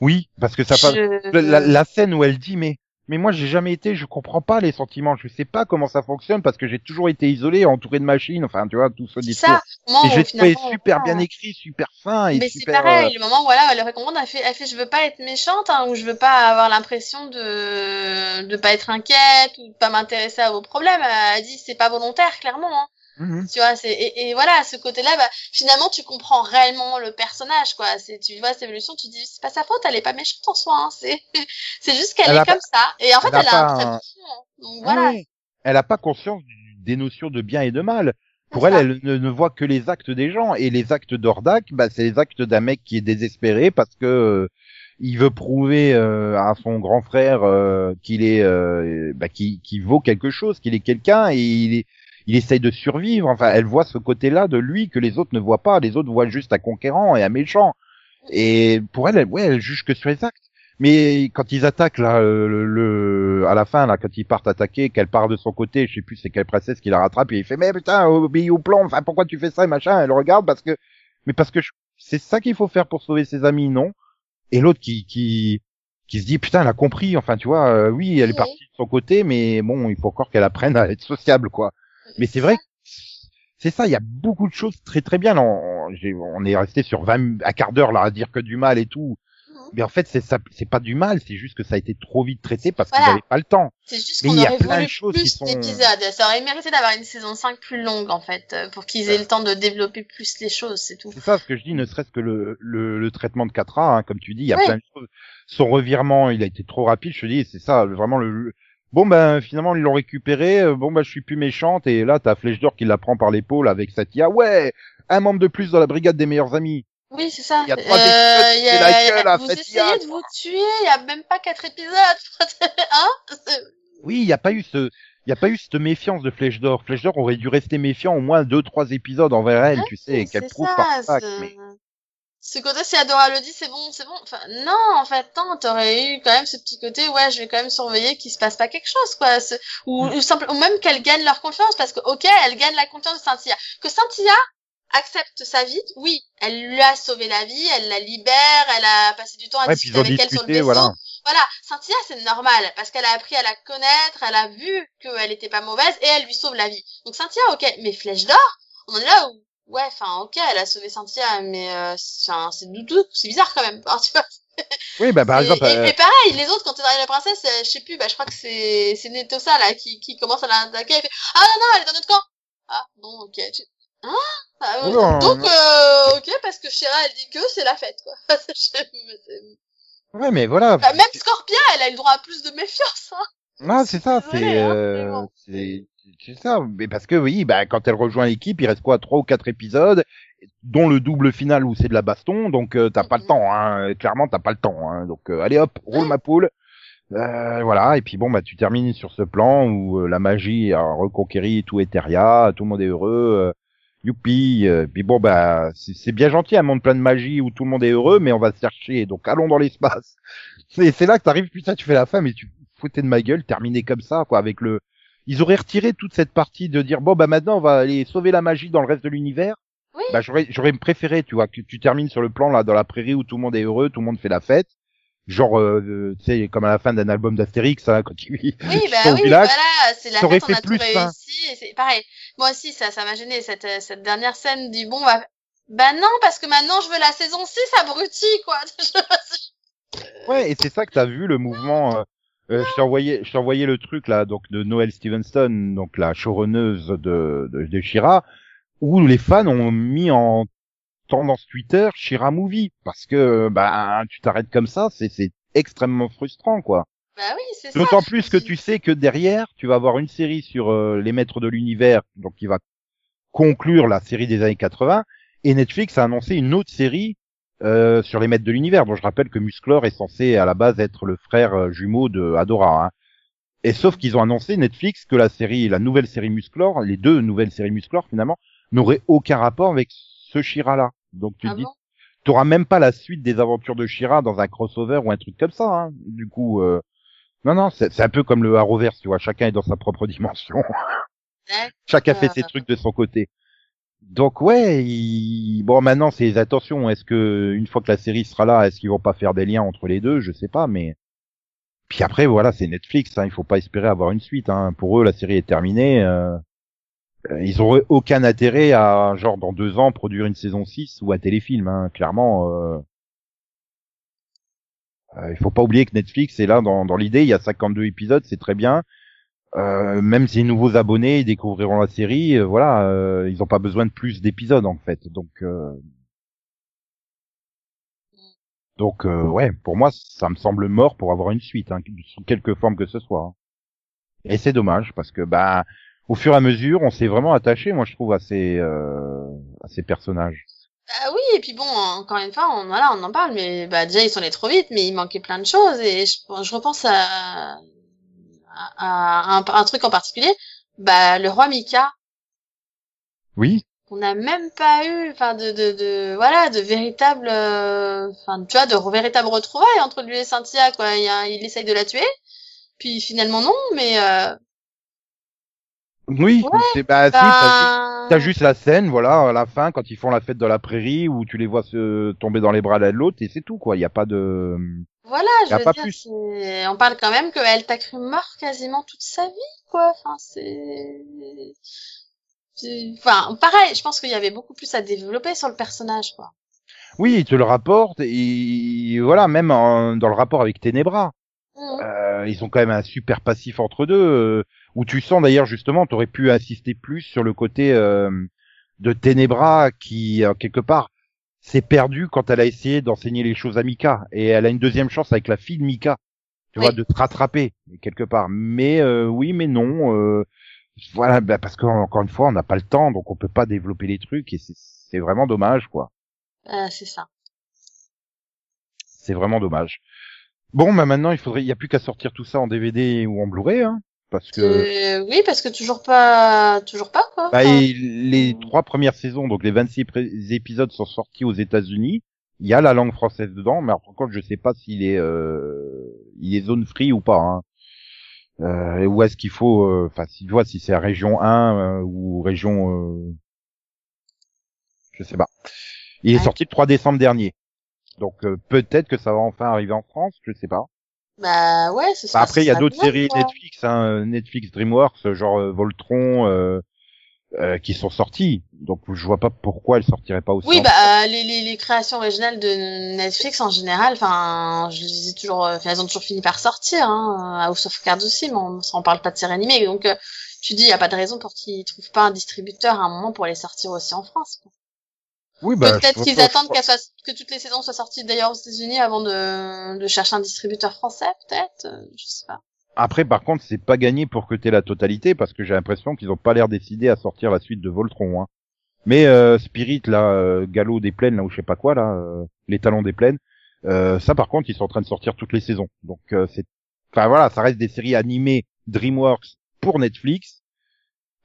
Oui, parce que ça passe, la, la scène où elle dit mais mais moi j'ai jamais été, je comprends pas les sentiments, je sais pas comment ça fonctionne parce que j'ai toujours été isolé, entouré de machines, enfin tu vois tout ce discours. ça, moment Et j'ai trouvé super bien écrit, super fin et Mais c'est pareil, euh, le moment où voilà, elle aurait compris, elle fait, elle fait, je veux pas être méchante, hein, ou je veux pas avoir l'impression de, de pas être inquiète, ou de pas m'intéresser à vos problèmes. Elle a dit, c'est pas volontaire, clairement, hein. Mhm. Tu vois, c'est, et, et voilà, ce côté-là, bah, finalement, tu comprends réellement le personnage, quoi. C'est, tu vois, cette évolution, tu dis, c'est pas sa faute, elle est pas méchante en soi, hein. C'est, c'est juste qu'elle Elle est a comme ça. Et en fait, elle a elle a pas un très bon. Donc voilà. Elle a pas conscience des notions de bien et de mal. Pour elle, elle ne, ne voit que les actes des gens et les actes d'Ordak, bah, c'est les actes d'un mec qui est désespéré parce que euh, il veut prouver euh, à son grand frère euh, qu'il est, euh, bah, qu'il qu'il vaut quelque chose, qu'il est quelqu'un et il est, il essaye de survivre. Enfin, elle voit ce côté-là de lui que les autres ne voient pas. Les autres voient juste un conquérant et un méchant. Et pour elle, elle, ouais, elle juge que sur les actes. Mais quand ils attaquent là, euh, le, le- à la fin là, quand ils partent attaquer, qu'elle part de son côté, je sais plus c'est quelle princesse qui la rattrape et il fait mais putain obéis au plan, enfin pourquoi tu fais ça et machin, elle regarde parce que mais parce que je- c'est ça qu'il faut faire pour sauver ses amis non? Et l'autre qui qui qui se dit putain elle a compris, enfin tu vois, euh, oui elle est partie de son côté mais bon il faut encore qu'elle apprenne à être sociable quoi. Mais c'est vrai c'est ça, il y a beaucoup de choses très très bien. On, on est resté sur 20 à quart d'heure là à dire que du mal et tout. Mhm. Mais en fait, c'est ça, c'est pas du mal, c'est juste que ça a été trop vite traité parce qu'ils Voilà. n'avaient pas le temps. C'est juste qu'on aurait voulu choses plus sont- d'épisodes. Ça aurait mérité d'avoir une saison 5 plus longue, en fait, euh, pour qu'ils aient le temps de développer plus les choses, c'est tout. C'est ça ce que je dis, ne serait-ce que le, le, le traitement de Catra, hein, comme tu dis, il y a plein de choses. Son revirement, il a été trop rapide, je te dis, c'est ça, vraiment le- Bon ben finalement ils l'ont récupéré, euh, bon ben je suis plus méchante et là t'as Flèche d'or qui la prend par l'épaule avec Satya, ouais, un membre de plus dans la brigade des meilleurs amis. Oui, c'est ça. Il y a trois Euh, épisodes, y a- la gueule à vous essayez de vous tuer, il y a même pas quatre épisodes. hein? Oui, il y a pas eu ce, il y a pas eu cette méfiance de Flèche d'or. Flèche d'or aurait dû rester méfiant au moins deux trois épisodes envers elle, tu sais, qu'elle prouve ça, par Mais Ce côté, si Adora le dit, c'est bon, c'est bon. Enfin, non, en fait, non, t'aurais eu quand même ce petit côté, ouais, je vais quand même surveiller qu'il se passe pas quelque chose, quoi. Ce- Ou, ou, simple- ou même qu'elle gagne leur confiance, parce que, ok, elle gagne la confiance de Cynthia. Que Cynthia accepte sa vie, oui, elle lui a sauvé la vie, elle la libère, elle a passé du temps à ouais, discuter avec elle sur le vaisseau. voilà. Voilà, Cynthia, c'est normal, parce qu'elle a appris à la connaître, elle a vu qu'elle était pas mauvaise, et elle lui sauve la vie. Donc Cynthia, ok, mais Flèche d'Or, on est là où, ouais, enfin, ok, elle a sauvé Cynthia, mais euh, c'est douteux, c'est bizarre quand même, hein, tu vois. Oui, bah par Et- exemple, et, euh, et pareil, les autres, quand t'es dans la princesse, euh, je sais plus, bah, je crois que c'est, c'est Netosa, là, qui, qui commence à l'attaquer, fait, ah non, non, elle est dans notre camp! Ah, bon, ok. Tu... Hein? Ah, Oh non, donc, non. euh, ok, parce que Shira, elle dit que c'est la fête, quoi. Ouais, mais voilà. bah, même Scorpia, elle a eu le droit à plus de méfiance, hein. Ah, c'est ça, c'est, hein, euh, bon. C'est, ça. Mais parce que oui, bah quand elle rejoint l'équipe, il reste quoi, trois ou quatre épisodes, dont le double final où c'est de la baston, donc euh, t'as pas le temps. Hein. Clairement, t'as pas le temps. Hein. Donc euh, allez hop, roule ma poule. Euh, voilà, et puis bon, bah tu termines sur ce plan où euh, la magie a reconquéri tout Eteria, tout le monde est heureux. Euh, youpi, euh, puis bon bah c'est bien gentil un monde plein de magie où tout le monde est heureux, mais on va se chercher, donc allons dans l'espace. Et c'est là que t'arrives, putain, tu fais la fin, mais tu foutais de ma gueule, terminer comme ça, quoi, avec le. Ils auraient retiré toute cette partie de dire bon bah maintenant on va aller sauver la magie dans le reste de l'univers. Oui. Bah j'aurais j'aurais préféré, tu vois, que tu termines sur le plan là dans la prairie où tout le monde est heureux, tout le monde fait la fête. Genre, euh, euh, tu sais, comme à la fin d'un album d'Astérix, hein, quand il Oui, au bah oui, village, voilà, c'est la fête, on a fait tout plus fin. réussi, et c'est pareil. Moi aussi, ça, ça m'a gêné, cette, euh, cette dernière scène du bon, bah, bah non, parce que maintenant je veux la saison 6, abruti, quoi. Ouais, et c'est ça que t'as vu le mouvement. Euh, euh, je envoyé, je envoyé le truc là, donc de Noël Stevenson, donc la showrunneuse de de, de Shira, où les fans ont mis en tendance Twitter Shira Movie parce que bah tu t'arrêtes comme ça, c'est c'est extrêmement frustrant quoi. bah oui, c'est ça. D'autant plus que tu sais que derrière, tu vas avoir une série sur euh, les maîtres de l'univers, donc qui va conclure la série des années 80, et Netflix a annoncé une autre série euh, sur les maîtres de l'univers, dont je rappelle que Musclor est censé à la base être le frère euh, jumeau de Adora. Hein. Et sauf qu'ils ont annoncé Netflix que la série, la nouvelle série Musclor, les deux nouvelles séries Musclor finalement, n'auraient aucun rapport avec ce Shira là. Donc tu Ah te dis, bon? t'auras même pas la suite des aventures de Shira dans un crossover ou un truc comme ça. Hein. Du coup, euh... non non, c'est un peu comme le Arrowverse, tu vois, chacun est dans sa propre dimension, chacun fait ses trucs de son côté. Donc ouais, bon maintenant c'est attention, est-ce que une fois que la série sera là, est-ce qu'ils vont pas faire des liens entre les deux, je sais pas, mais puis après voilà, c'est Netflix, hein, il faut pas espérer avoir une suite. Hein. Pour eux, la série est terminée. euh, Ils auraient aucun intérêt à genre dans deux ans produire une saison 6 ou un téléfilm, hein, clairement. Euh... euh, il faut pas oublier que Netflix est là dans, dans l'idée, il y a 52 épisodes, c'est très bien. Euh, même si les nouveaux abonnés découvriront la série, euh, voilà, euh, ils ont pas besoin de plus d'épisodes en fait. Donc, euh... donc euh, ouais, pour moi, ça me semble mort pour avoir une suite, hein, sous quelque forme que ce soit. hein. Et c'est dommage parce que bah, au fur et à mesure, on s'est vraiment attaché, moi je trouve, à ces euh, à ces personnages. Bah oui, et puis bon, encore une fois, on, voilà, on en parle, mais bah déjà ils sont allés trop vite, mais il manquait plein de choses, et je, je repense à un, un truc en particulier, bah le roi Mika, Oui. On n'a même pas eu, enfin, de, de, de, voilà, de véritable, euh, enfin, tu vois, de véritables retrouvailles entre lui et Cynthia, quoi. Il, a- il essaye de la tuer, puis finalement non, mais euh, Oui, Ouais, c'est bah si, t'as juste, ben, t'as juste la scène, voilà, à la fin quand ils font la fête de la prairie où tu les vois se tomber dans les bras l'un de l'autre et c'est tout quoi. Il y a pas de. Voilà, je veux pas dire, plus. c'est- on parle quand même qu'elle t'a cru mort quasiment toute sa vie, quoi. Enfin, c'est, enfin, pareil, je pense qu'il y avait beaucoup plus à développer sur le personnage, quoi. Oui, ils te le rapportent et voilà, même en- dans le rapport avec Ténébras, Mhm. euh, ils ont quand même un super passif entre deux euh, où tu sens d'ailleurs justement, t'aurais pu insister plus sur le côté euh, de Ténébras qui euh, quelque part s'est perdu quand elle a essayé d'enseigner les choses à Mika et elle a une deuxième chance avec la fille de Mika, tu Oui. vois, de te rattraper quelque part. Mais euh, oui, mais non. euh, voilà, bah, parce qu'encore une fois, on n'a pas le temps, donc on peut pas développer les trucs et c'est- c'est vraiment dommage, quoi. Euh, c'est ça. C'est vraiment dommage. Bon, bah maintenant, il faudrait, il y a plus qu'à sortir tout ça en DVD ou en Blu-ray, hein, parce que Euh, oui, parce que toujours pas, toujours pas, quoi. bah, Enfin, les trois premières saisons, donc les 26 pré- épisodes sont sortis aux États-Unis. Il y a la langue française dedans, mais par contre, je sais pas s'il est, euh, il est zone free ou pas. Hein. Euh, où est-ce qu'il faut, euh, enfin, si tu vois, si c'est à région 1 euh, ou région, euh, je sais pas. Il est Ouais. sorti le 3 décembre dernier. Donc euh, peut-être que ça va enfin arriver en France, je sais pas. Bah ouais, ce Bah, après, il y a d'autres séries quoi. Netflix, hein, euh, Netflix DreamWorks, genre euh, Voltron, euh, euh, qui sont sorties. Donc je vois pas pourquoi elles sortiraient pas aussi. Oui, bah euh, les, les, les créations originales de Netflix en général, enfin, je les ai toujours, euh, elles ont toujours fini par sortir. Hein, House of Cards aussi, mais on, on parle pas de série animée, donc euh, tu dis, il y a pas de raison pour qu'ils trouvent pas un distributeur à un moment pour les sortir aussi en France. quoi. Oui, bah, Peut-être qu'ils attendent qu'elles soient, que toutes les saisons soient sorties d'ailleurs aux États-Unis avant de, de chercher un distributeur français, peut-être, euh, je sais pas. Après, par contre, c'est pas gagné pour que t'aies la totalité, parce que j'ai l'impression qu'ils ont pas l'air décidés à sortir la suite de Voltron. Hein. Mais euh, Spirit, là, euh, Galop des plaines, là, ou je sais pas quoi, là, euh, les talons des plaines, euh, ça, par contre, ils sont en train de sortir toutes les saisons. Donc, euh, c'est, enfin voilà, ça reste des séries animées DreamWorks pour Netflix.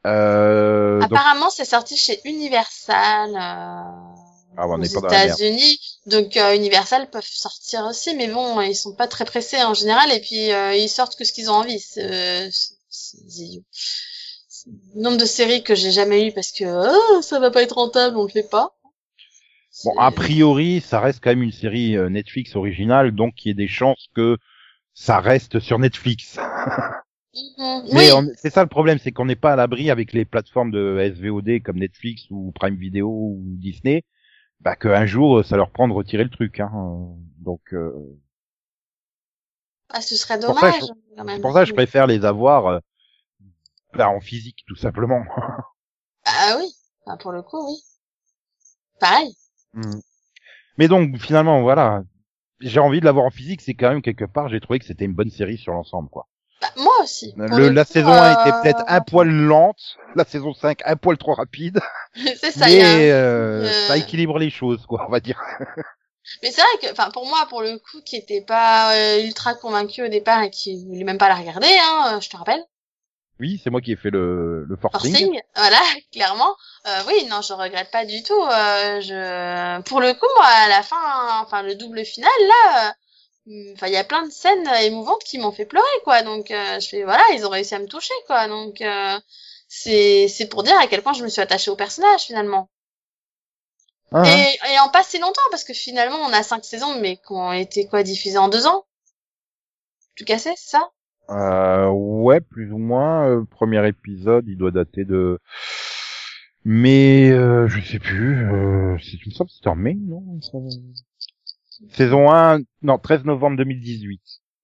Euh, donc- Apparemment, c'est sorti chez Universal. Euh... Ah on aux. États-Unis. Donc euh, Universal peuvent sortir aussi, mais bon, ils sont pas très pressés en général, et puis euh, ils sortent que ce qu'ils ont envie. C'est le nombre de séries que j'ai jamais eu parce que oh, ça va pas être rentable, on le fait pas. Bon, a priori, ça reste quand même une série euh, Netflix originale, donc il y a des chances que ça reste sur Netflix. Mhm. Mais oui, c'est ça le problème, c'est qu'on n'est pas à l'abri avec les plateformes de SVOD comme Netflix ou Prime Video ou Disney, bah qu'un jour ça leur prend de retirer le truc. Hein. Donc euh, ah, ce serait pour ça, dommage. quand même. pour ça je préfère les avoir euh, bah, en physique tout simplement. Ah oui, pour le coup, oui. Pareil. Mm. Mais donc finalement voilà, j'ai envie de l'avoir en physique, c'est quand même quelque part j'ai trouvé que c'était une bonne série sur l'ensemble quoi. Bah, moi aussi. Le, la coup, saison 1 était euh, peut-être un poil lente, la saison 5 un poil trop rapide, c'est ça. y a mais euh, ça équilibre les choses quoi, on va dire. Mais c'est vrai que, enfin, pour moi, pour le coup, qui était pas euh, ultra convaincu au départ et qui voulait même pas la regarder, hein, euh, je te rappelle, Oui, c'est moi qui ai fait le, le forcing. forcing, voilà, clairement. Euh, oui, non, je regrette pas du tout. Euh, je, pour le coup, moi, à la fin, enfin, le double final, là, euh, enfin, il y a plein de scènes émouvantes qui m'ont fait pleurer, quoi. Donc, euh, je fais, voilà, ils ont réussi à me toucher, quoi. Donc, euh, c'est, c'est pour dire à quel point je me suis attachée au personnage, finalement. Ah, hein. Et, et en pas si longtemps, parce que finalement, on a cinq saisons, mais qui ont été quoi diffusées en deux ans. Tout cassé, c'est ça? Euh, ouais, plus ou moins. euh, premier épisode, il doit dater de mai, euh, je sais plus. Euh, c'est une sorte, c'était en mai, non Saison 1, non, 13 novembre 2018.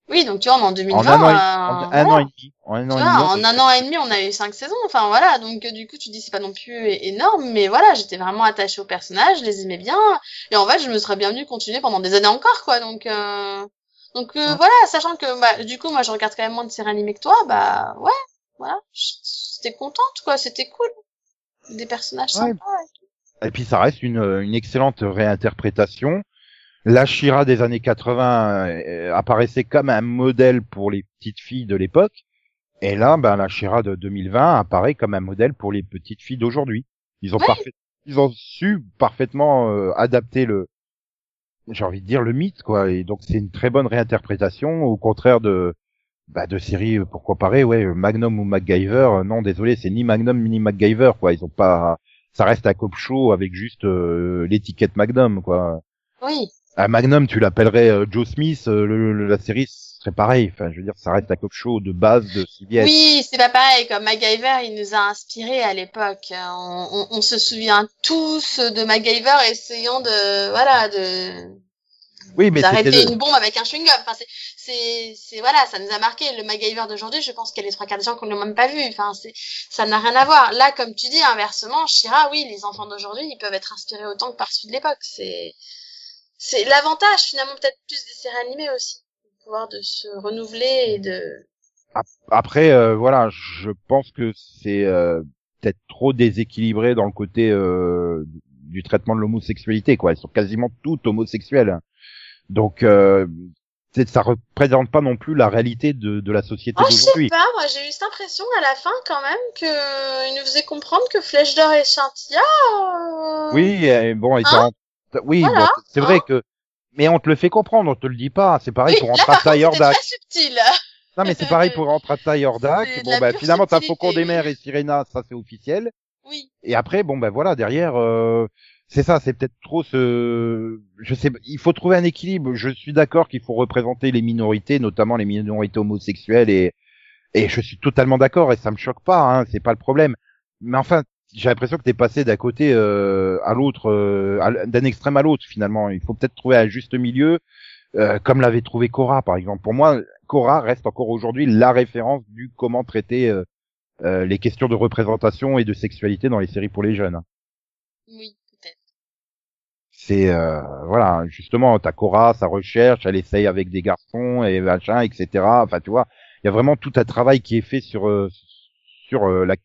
Oui, donc tu vois, on est en 2020. En un an, et, euh, en un voilà. an et demi. En un an et demi. en un an et demi, on a eu cinq saisons. Enfin voilà, donc euh, du coup, tu dis c'est pas non plus énorme, mais voilà, j'étais vraiment attachée aux personnages, je les aimais bien, et en fait, je me serais bien venue continuer pendant des années encore, quoi. Donc euh... donc euh, Ouais. voilà, sachant que bah, du coup, moi, je regarde quand même moins de séries animées que toi, bah ouais, voilà, j'étais contente, quoi, c'était cool, des personnages Ouais. sympas. et puis ça reste une, une excellente réinterprétation. La Shira des années 80 euh, apparaissait comme un modèle pour les petites filles de l'époque. Et là, ben, la Shira de 2020 apparaît comme un modèle pour les petites filles d'aujourd'hui. Ils ont parfait, ils ont su parfaitement euh, adapter le, j'ai envie de dire le mythe quoi. Et donc c'est une très bonne réinterprétation au contraire de bah, de séries euh, pour comparer, ouais, Magnum ou MacGyver. euh, non, désolé, c'est ni Magnum ni MacGyver quoi. Ils ont pas, ça reste un cop show avec juste euh, l'étiquette Magnum quoi. Oui. À Magnum, tu l'appellerais euh, Joe Smith, euh, le- le- la série serait pareil. Enfin, je veux dire, ça reste un cop show de base de CBS. Oui, c'est pas pareil. Comme MacGyver, il nous a inspirés à l'époque. On, on- on se souvient tous de MacGyver essayant de, voilà, de Oui, mais d'arrêter le- une bombe avec un chewing-gum. Enfin, c'est, c'est, c'est, voilà, ça nous a marqué. Le MacGyver d'aujourd'hui, je pense qu'il y a les trois quarts des gens ne l'ont même pas vu. Enfin, c'est, ça n'a rien à voir. Là, comme tu dis, inversement, Shira, oui, les enfants d'aujourd'hui, ils peuvent être inspirés autant que par celui de l'époque. C'est, c'est l'avantage, finalement, peut-être plus des séries animées aussi. Le pouvoir de se renouveler et de, Après, euh, voilà, je pense que c'est euh, peut-être trop déséquilibré dans le côté euh, du traitement de l'homosexualité, quoi. Ils sont quasiment toutes homosexuelles. Donc, euh, ça représente pas non plus la réalité de, de la société Oh, je sais d'aujourd'hui. pas, moi j'ai eu cette impression à la fin quand même que il nous faisait comprendre que Flèche d'or et Chantilla. euh, Oui, et bon, ils Hein sont- oui, Voilà, bon, c'est vrai hein. que, mais on te le fait comprendre, on te le dit pas. C'est pareil Oui, pour rentrer à très subtil. Non, mais c'est pareil pour rentrer à. C'est de Bon, bah, finalement, t'as Faucon des mers et Sirena, ça c'est officiel. Oui. Et après, bon ben voilà, derrière, euh, c'est ça, c'est peut-être trop ce, je sais, il faut trouver un équilibre. Je suis d'accord qu'il faut représenter les minorités, notamment les minorités homosexuelles, et et je suis totalement d'accord et ça me choque pas, hein, c'est pas le problème. Mais enfin, j'ai l'impression que t'es passé d'un côté euh, à l'autre, euh, d'un extrême à l'autre finalement. Il faut peut-être trouver un juste milieu, euh, comme l'avait trouvé Cora par exemple. Pour moi, Cora reste encore aujourd'hui la référence du comment traiter euh, euh, les questions de représentation et de sexualité dans les séries pour les jeunes. Oui, peut-être. C'est euh, voilà, justement, ta Cora, sa recherche, elle essaye avec des garçons et machin, etc. Enfin, tu vois, il y a vraiment tout un travail qui est fait sur euh, sur euh, la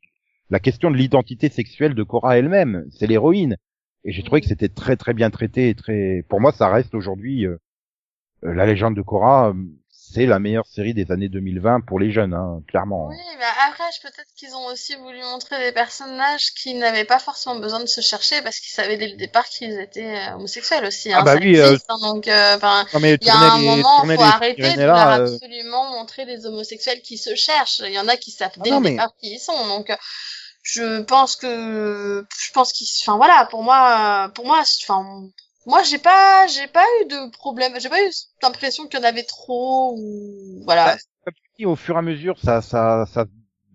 la question de l'identité sexuelle de Cora elle-même. C'est l'héroïne. Et j'ai trouvé que c'était très très bien traité et très. Pour moi, ça reste aujourd'hui euh, euh, la légende de Cora. euh, C'est la meilleure série des années 2020 pour les jeunes, hein, clairement. Oui, mais après, je- peut-être qu'ils ont aussi voulu montrer des personnages qui n'avaient pas forcément besoin de se chercher parce qu'ils savaient dès le départ qu'ils étaient euh, homosexuels aussi. Ah hein, bah ça oui, euh, hein, donc, euh, il y a un les- moment, faut arrêter de vouloir absolument montrer des homosexuels qui se cherchent. Il y en a qui savent Ah dès non, le mais- départ qui ils sont. Donc, je pense que, je pense qu'ils, enfin voilà, pour moi, pour moi, enfin, moi j'ai pas, j'ai pas eu de problème, j'ai pas eu cette impression qu'il y en avait trop ou voilà. Bah, au fur et à mesure, ça, ça, ça,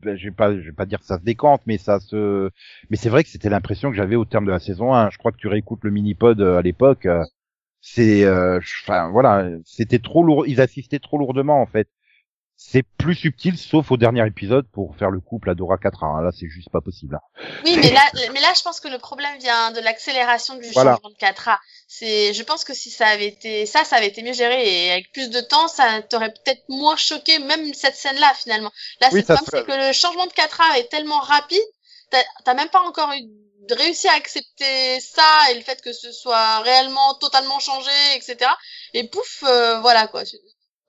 ben, je vais pas, je vais pas dire que ça se décante, mais ça se, mais c'est vrai que c'était l'impression que j'avais au terme de la saison 1. Je crois que tu réécoutes le mini-pod euh, à l'époque. euh, c'est, euh, enfin, voilà, c'était trop lourd, ils assistaient trop lourdement, en fait. C'est plus subtil, sauf au dernier épisode pour faire le couple Adora 4 hein. Là, c'est juste pas possible. hein. Oui, mais là, mais là, je pense que le problème vient de l'accélération du Voilà. changement de 4A. C'est, je pense que si ça avait été, ça, ça avait été mieux géré et avec plus de temps, ça t'aurait peut-être moins choqué, même cette scène-là, finalement. Là, Oui, c'est le problème, serait- c'est que le changement de 4A est tellement rapide, t'as, t'as même pas encore eu réussi à accepter ça et le fait que ce soit réellement totalement changé, etc. Et pouf, euh, voilà, quoi.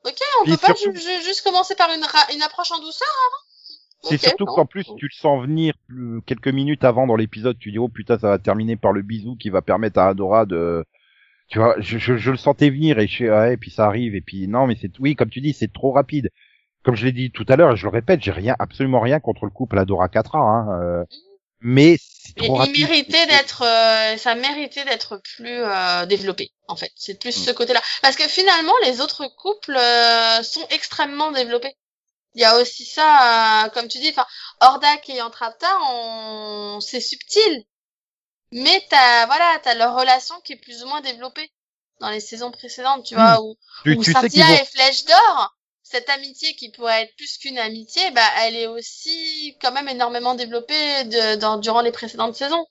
Ok, on Puis peut pas surtout- ju- ju- juste commencer par une, ra- une approche en douceur avant? C'est Ok, surtout qu'en plus, tu le sens venir plus- quelques minutes avant dans l'épisode. Tu dis, oh putain, ça va terminer par le bisou qui va permettre à Adora de, tu vois, je, je, je le sentais venir et je ouais, et puis ça arrive et puis non, mais c'est, oui, comme tu dis, c'est trop rapide. Comme je l'ai dit tout à l'heure et je le répète, j'ai rien, absolument rien contre le couple Adora 4A, hein, euh, mais trop il méritait d'être, euh, ça méritait d'être plus euh, développé, en fait. C'est plus Mm. ce côté-là. Parce que finalement, les autres couples euh, sont extrêmement développés. Il y a aussi ça, euh, comme tu dis, enfin, Hordak et Entrapta, on... c'est subtil. Mais t'as, voilà, t'as leur relation qui est plus ou moins développée dans les saisons précédentes, tu Mm. vois, où, Tu, où tu qu'ils Cynthia vont, et Flèche d'Or, cette amitié qui pourrait être plus qu'une amitié, bah, elle est aussi quand même énormément développée de, dans, durant les précédentes saisons.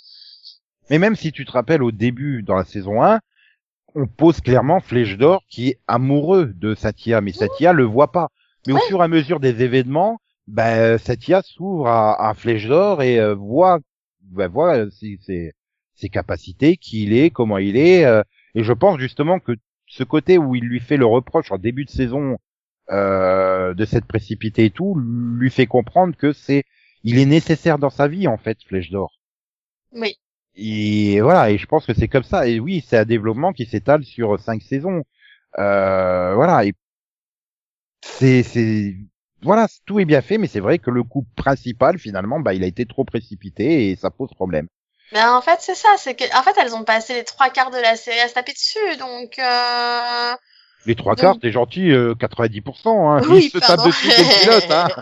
mais même si tu te rappelles au début, dans la saison 1, on pose clairement Flèche d'Or qui est amoureux de Satya, mais Satya le voit pas. Mais au fur et à mesure des événements, ben Satya s'ouvre à, à Flèche d'Or et euh, voit, ben, voit euh, ses, ses, ses capacités, qui il est, comment il est. euh, et je pense justement que ce côté où il lui fait le reproche en début de saison euh, de cette précipité et tout, lui fait comprendre que c'est, il est nécessaire dans sa vie en fait, Flèche d'Or. Oui. Et voilà, et je pense que c'est comme ça. Et oui, c'est un développement qui s'étale sur cinq saisons. Euh, voilà, et c'est, c'est, voilà, tout est bien fait, mais c'est vrai que le coup principal, finalement, bah, il a été trop précipité et ça pose problème. Mais en fait, c'est ça, c'est que, en fait, elles ont passé les trois quarts de la série à se taper dessus, donc, euh... Les trois quarts, t'es gentil, euh, 90%, hein. Oui, se tapent dessus dès le pilote, hein.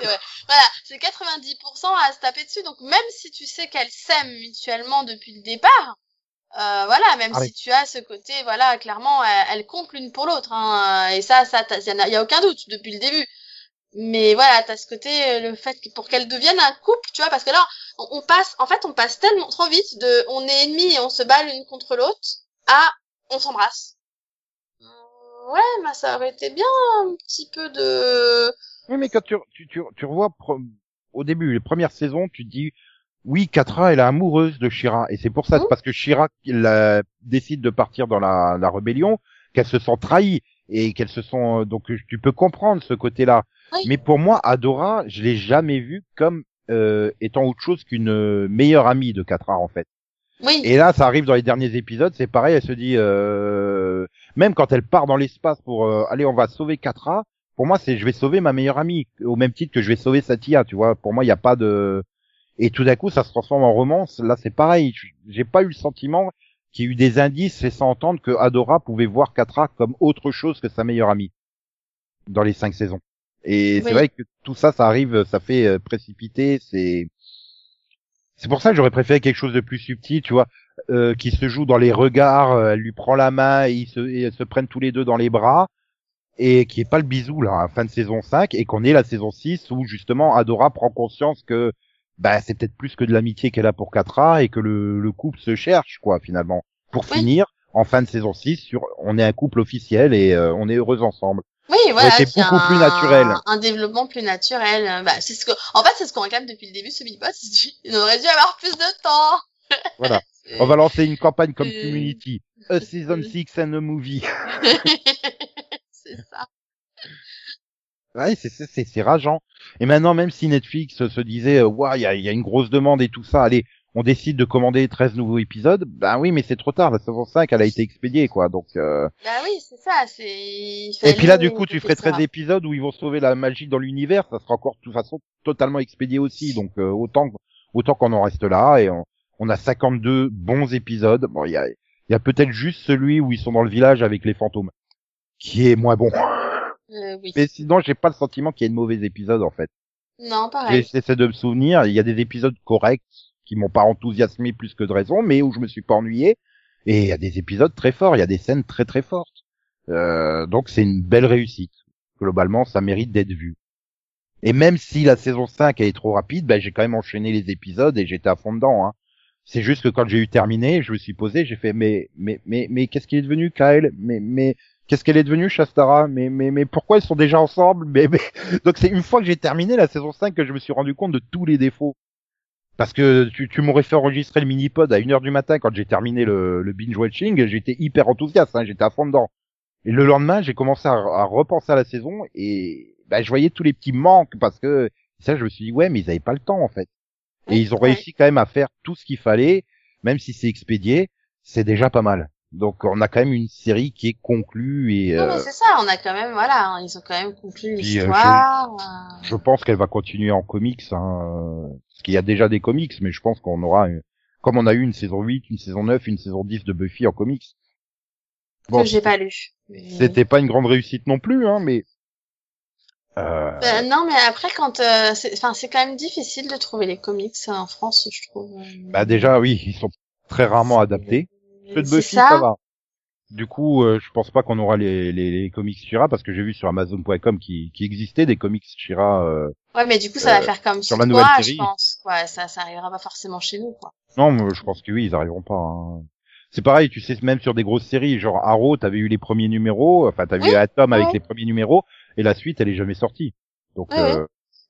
vrai. Voilà, c'est 90% à se taper dessus. Donc même si tu sais qu'elles s'aiment mutuellement depuis le départ, euh, voilà, même Ah oui. si tu as ce côté, voilà, clairement, elles, comptent l'une pour l'autre. Hein, et ça, ça, il y, y a aucun doute depuis le début. Mais voilà, t'as ce côté, euh, le fait que pour qu'elles deviennent un couple, tu vois, parce que là, on, on passe, en fait, on passe tellement trop vite de, on est ennemis et on se bat l'une contre l'autre, à, on s'embrasse. Euh, Ouais, bah ça aurait été bien un petit peu de, Oui, mais quand tu, tu, tu, tu revois pro- au début, les premières saisons, tu te dis, oui, Katra, elle est amoureuse de Shira. Et c'est pour ça, c'est parce que Shira il, euh, décide de partir dans la, la rébellion, qu'elle se sent trahie et qu'elle se sent, donc tu peux comprendre ce côté-là. Oui. Mais pour moi, Adora, je l'ai jamais vue comme euh, étant autre chose qu'une euh, meilleure amie de Katra, en fait. Oui. Et là, ça arrive dans les derniers épisodes, c'est pareil, elle se dit, euh, même quand elle part dans l'espace pour, euh, allez, on va sauver Katra, pour moi, c'est je vais sauver ma meilleure amie, au même titre que je vais sauver Satya, tu vois. Pour moi, il n'y a pas de... Et tout d'un coup, ça se transforme en romance. Là, c'est pareil. J'ai pas eu le sentiment qu'il y ait eu des indices laissant entendre que Adora pouvait voir Katra comme autre chose que sa meilleure amie dans les cinq saisons. Et Oui. c'est vrai que tout ça, ça arrive, ça fait euh, précipiter. C'est c'est pour ça que j'aurais préféré quelque chose de plus subtil, tu vois, euh, qui se joue dans les regards. euh, elle lui prend la main, et ils se, et elles se prennent tous les deux dans les bras, et qui est pas le bisou là, à la fin de saison 5, et qu'on est la saison 6 où justement Adora prend conscience que bah c'est peut-être plus que de l'amitié qu'elle a pour Katra et que le, le couple se cherche quoi finalement. Pour finir en fin de saison 6 sur on est un couple officiel et euh, on est heureux ensemble. Oui, voilà, c'est beaucoup plus un- naturel. Un développement plus naturel. Bah, c'est ce que, en fait, c'est ce qu'on réclame depuis le début, ce Big Boss. Il aurait dû avoir plus de temps. Voilà. On va lancer une campagne comme Community, a season 6 and a movie. c'est ça. Ouais, c'est c'est c'est c'est rageant. Et maintenant, même si Netflix se disait, euh, ouais, il y a, il y a une grosse demande et tout ça, allez, on décide de commander 13 nouveaux épisodes, ben oui, mais c'est trop tard. La saison 5, elle a été expédiée, quoi. Donc, euh... Bah oui, c'est ça. C'est. et puis là, du coup, tu ferais ça 13 épisodes où ils vont sauver la magie dans l'univers. Ça sera encore de toute façon totalement expédié aussi. Donc, euh, autant autant qu'on en reste là et on, on a 52 bons épisodes. Bon, il y a il y a peut-être juste celui où ils sont dans le village avec les fantômes, qui est moins bon. Euh, oui. Mais sinon, j'ai pas le sentiment qu'il y ait de mauvais épisodes en fait. Non, pareil. J'essaie de me souvenir, il y a des épisodes corrects qui m'ont pas enthousiasmé plus que de raison, mais où je me suis pas ennuyé. Et il y a des épisodes très forts, il y a des scènes très très fortes. Euh, donc c'est une belle réussite. Globalement, ça mérite d'être vu. Et même si la saison 5 est trop rapide, ben, j'ai quand même enchaîné les épisodes et j'étais à fond dedans. Hein. C'est juste que quand j'ai eu terminé, je me suis posé, j'ai fait mais mais mais mais qu'est-ce qu'il est devenu Kyle? Mais mais qu'est-ce qu'elle est devenue Shastara? Mais mais mais pourquoi ils sont déjà ensemble? Mais mais donc c'est une fois que j'ai terminé la saison 5 que je me suis rendu compte de tous les défauts. Parce que tu, tu m'aurais fait enregistrer le mini-pod à 1h du matin quand j'ai terminé le, le binge-watching, j'étais hyper enthousiaste, hein, j'étais à fond dedans. Et le lendemain, j'ai commencé à, à repenser à la saison et bah, je voyais tous les petits manques parce que ça, je me suis dit, ouais, mais ils avaient pas le temps en fait. Et ils ont réussi quand même à faire tout ce qu'il fallait, même si c'est expédié, c'est déjà pas mal. Donc on a quand même une série qui est conclue et Non, euh, mais c'est ça. On a quand même, voilà, ils ont quand même conclu euh, l'histoire. euh, je pense qu'elle va continuer en comics, hein, euh, parce qu'il y a déjà des comics, mais je pense qu'on aura, une- comme on a eu une saison 8, une saison 9, une saison 10 de Buffy en comics. Bon, que j'ai pas lu. Mais- c'était pas une grande réussite non plus, hein, mais euh, Ben, non, mais après, quand, euh, c'est, enfin, c'est quand même difficile de trouver les comics en France, je trouve. bah déjà oui, ils sont très rarement adaptés. Ceux de Buffy, ça, va. Du coup, euh, je pense pas qu'on aura les, les, les comics Shira parce que j'ai vu sur Amazon.com qui, qui existait des comics Shira. Euh... Ouais, mais du coup, ça Euh, va faire comme sur la toi, nouvelle je série. pense. Ouais, ça, ça arrivera pas forcément chez nous, quoi. Non, mais je pense que oui, ils arriveront pas. hein. C'est pareil, tu sais, même sur des grosses séries, genre Arrow, t'avais eu les premiers numéros, enfin t'avais Oui, eu Atom avec les premiers numéros, et la suite, elle est jamais sortie. Donc, euh,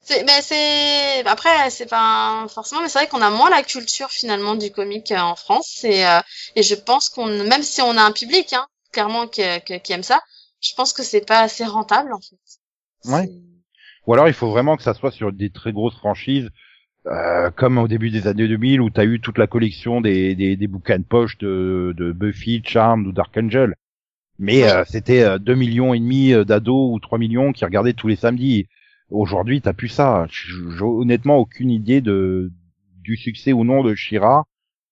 mais c'est, après, c'est pas forcément, mais c'est vrai qu'on a moins la culture finalement du comic euh, en France. Et, euh, et je pense qu'on, même si on a un public, hein, clairement qui, qui, qui aime ça, je pense que c'est pas assez rentable en fait. Ouais. Ou alors il faut vraiment que ça soit sur des très grosses franchises. Euh, comme au début des années 2000 où t'as eu toute la collection des, des, des bouquins de poche de, de Buffy, Charmed ou Dark Angel. Mais euh, c'était euh, 2 millions et demi euh, d'ados ou 3 millions qui regardaient tous les samedis. Aujourd'hui, t'as plus ça. J'ai honnêtement aucune idée de du succès ou non de Shira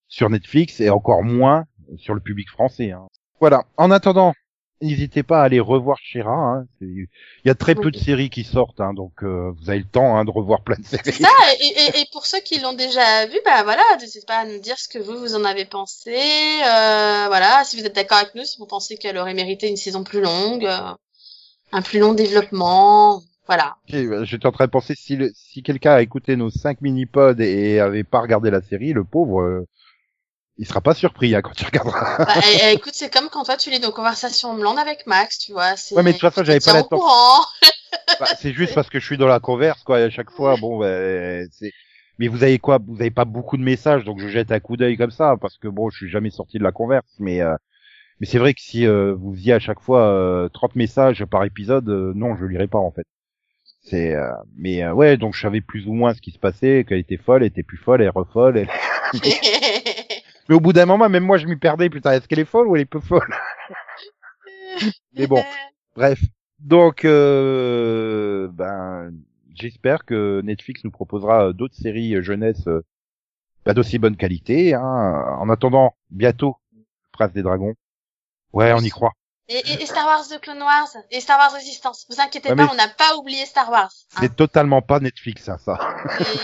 sur Netflix et encore moins sur le public français. hein. Voilà. En attendant, n'hésitez pas à aller revoir Shira. Hein. Il y a très peu de séries qui sortent, hein, donc euh, vous avez le temps hein, de revoir plein de séries. C'est ça, et, et, et pour ceux qui l'ont déjà vu, bah voilà, n'hésitez pas à nous dire ce que vous, vous en avez pensé. Euh, voilà, si vous êtes d'accord avec nous, si vous pensez qu'elle aurait mérité une saison plus longue, euh, un plus long développement, voilà. Ok, euh, J'étais en train de penser si, le- si quelqu'un a écouté nos cinq mini-pods et avait pas regardé la série, le pauvre, euh, il sera pas surpris hein, quand il regardera. Bah, écoute, c'est comme quand toi tu lis nos conversations blandes avec Max, tu vois. Ouais, mais de toute façon, tu j'avais pas la courant. Bah, c'est juste parce que je suis dans la converse, quoi. et À chaque fois, bon, ben, c'est. Mais vous avez quoi Vous avez pas beaucoup de messages, donc je jette un coup d'œil comme ça, parce que bon, je suis jamais sorti de la converse. Mais euh, mais c'est vrai que si euh, vous faisiez à chaque fois euh, 30 messages par épisode, euh, non, je lirais pas en fait. C'est. euh, Mais euh, ouais, donc je savais plus ou moins ce qui se passait, qu'elle était folle, elle était plus folle, elle refolle. Elle... Mais au bout d'un moment, même moi, je m'y perdais. Putain, est-ce qu'elle est folle ou elle est peu folle? Mais bon. Bref. Donc, euh, ben, j'espère que Netflix nous proposera euh, d'autres séries euh, jeunesse euh, bah, d'aussi bonne qualité. Hein. En attendant, bientôt, Prince des Dragons. Ouais, on y croit. Et, et, et Star Wars de Clone Wars et Star Wars Resistance. Vous inquiétez Ouais, pas, on n'a pas oublié Star Wars. hein. C'est totalement pas Netflix, hein, ça.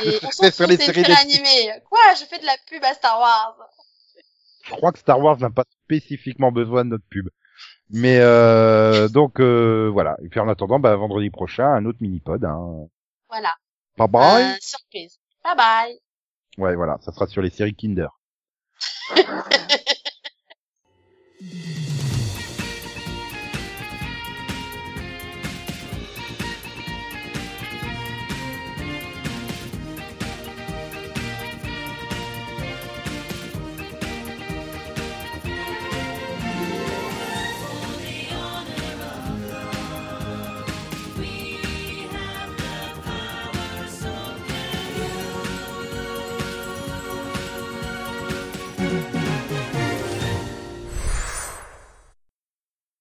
Et on C'est sur les séries une série Netflix. animée. Quoi Je fais de la pub à Star Wars. Je crois que Star Wars n'a pas spécifiquement besoin de notre pub. Mais euh, donc euh, voilà. Et puis en attendant, bah, vendredi prochain, un autre mini-pod. Hein. Voilà. Bye bye. Euh, surprise. Bye bye. Ouais, voilà, ça sera sur les séries Kinder.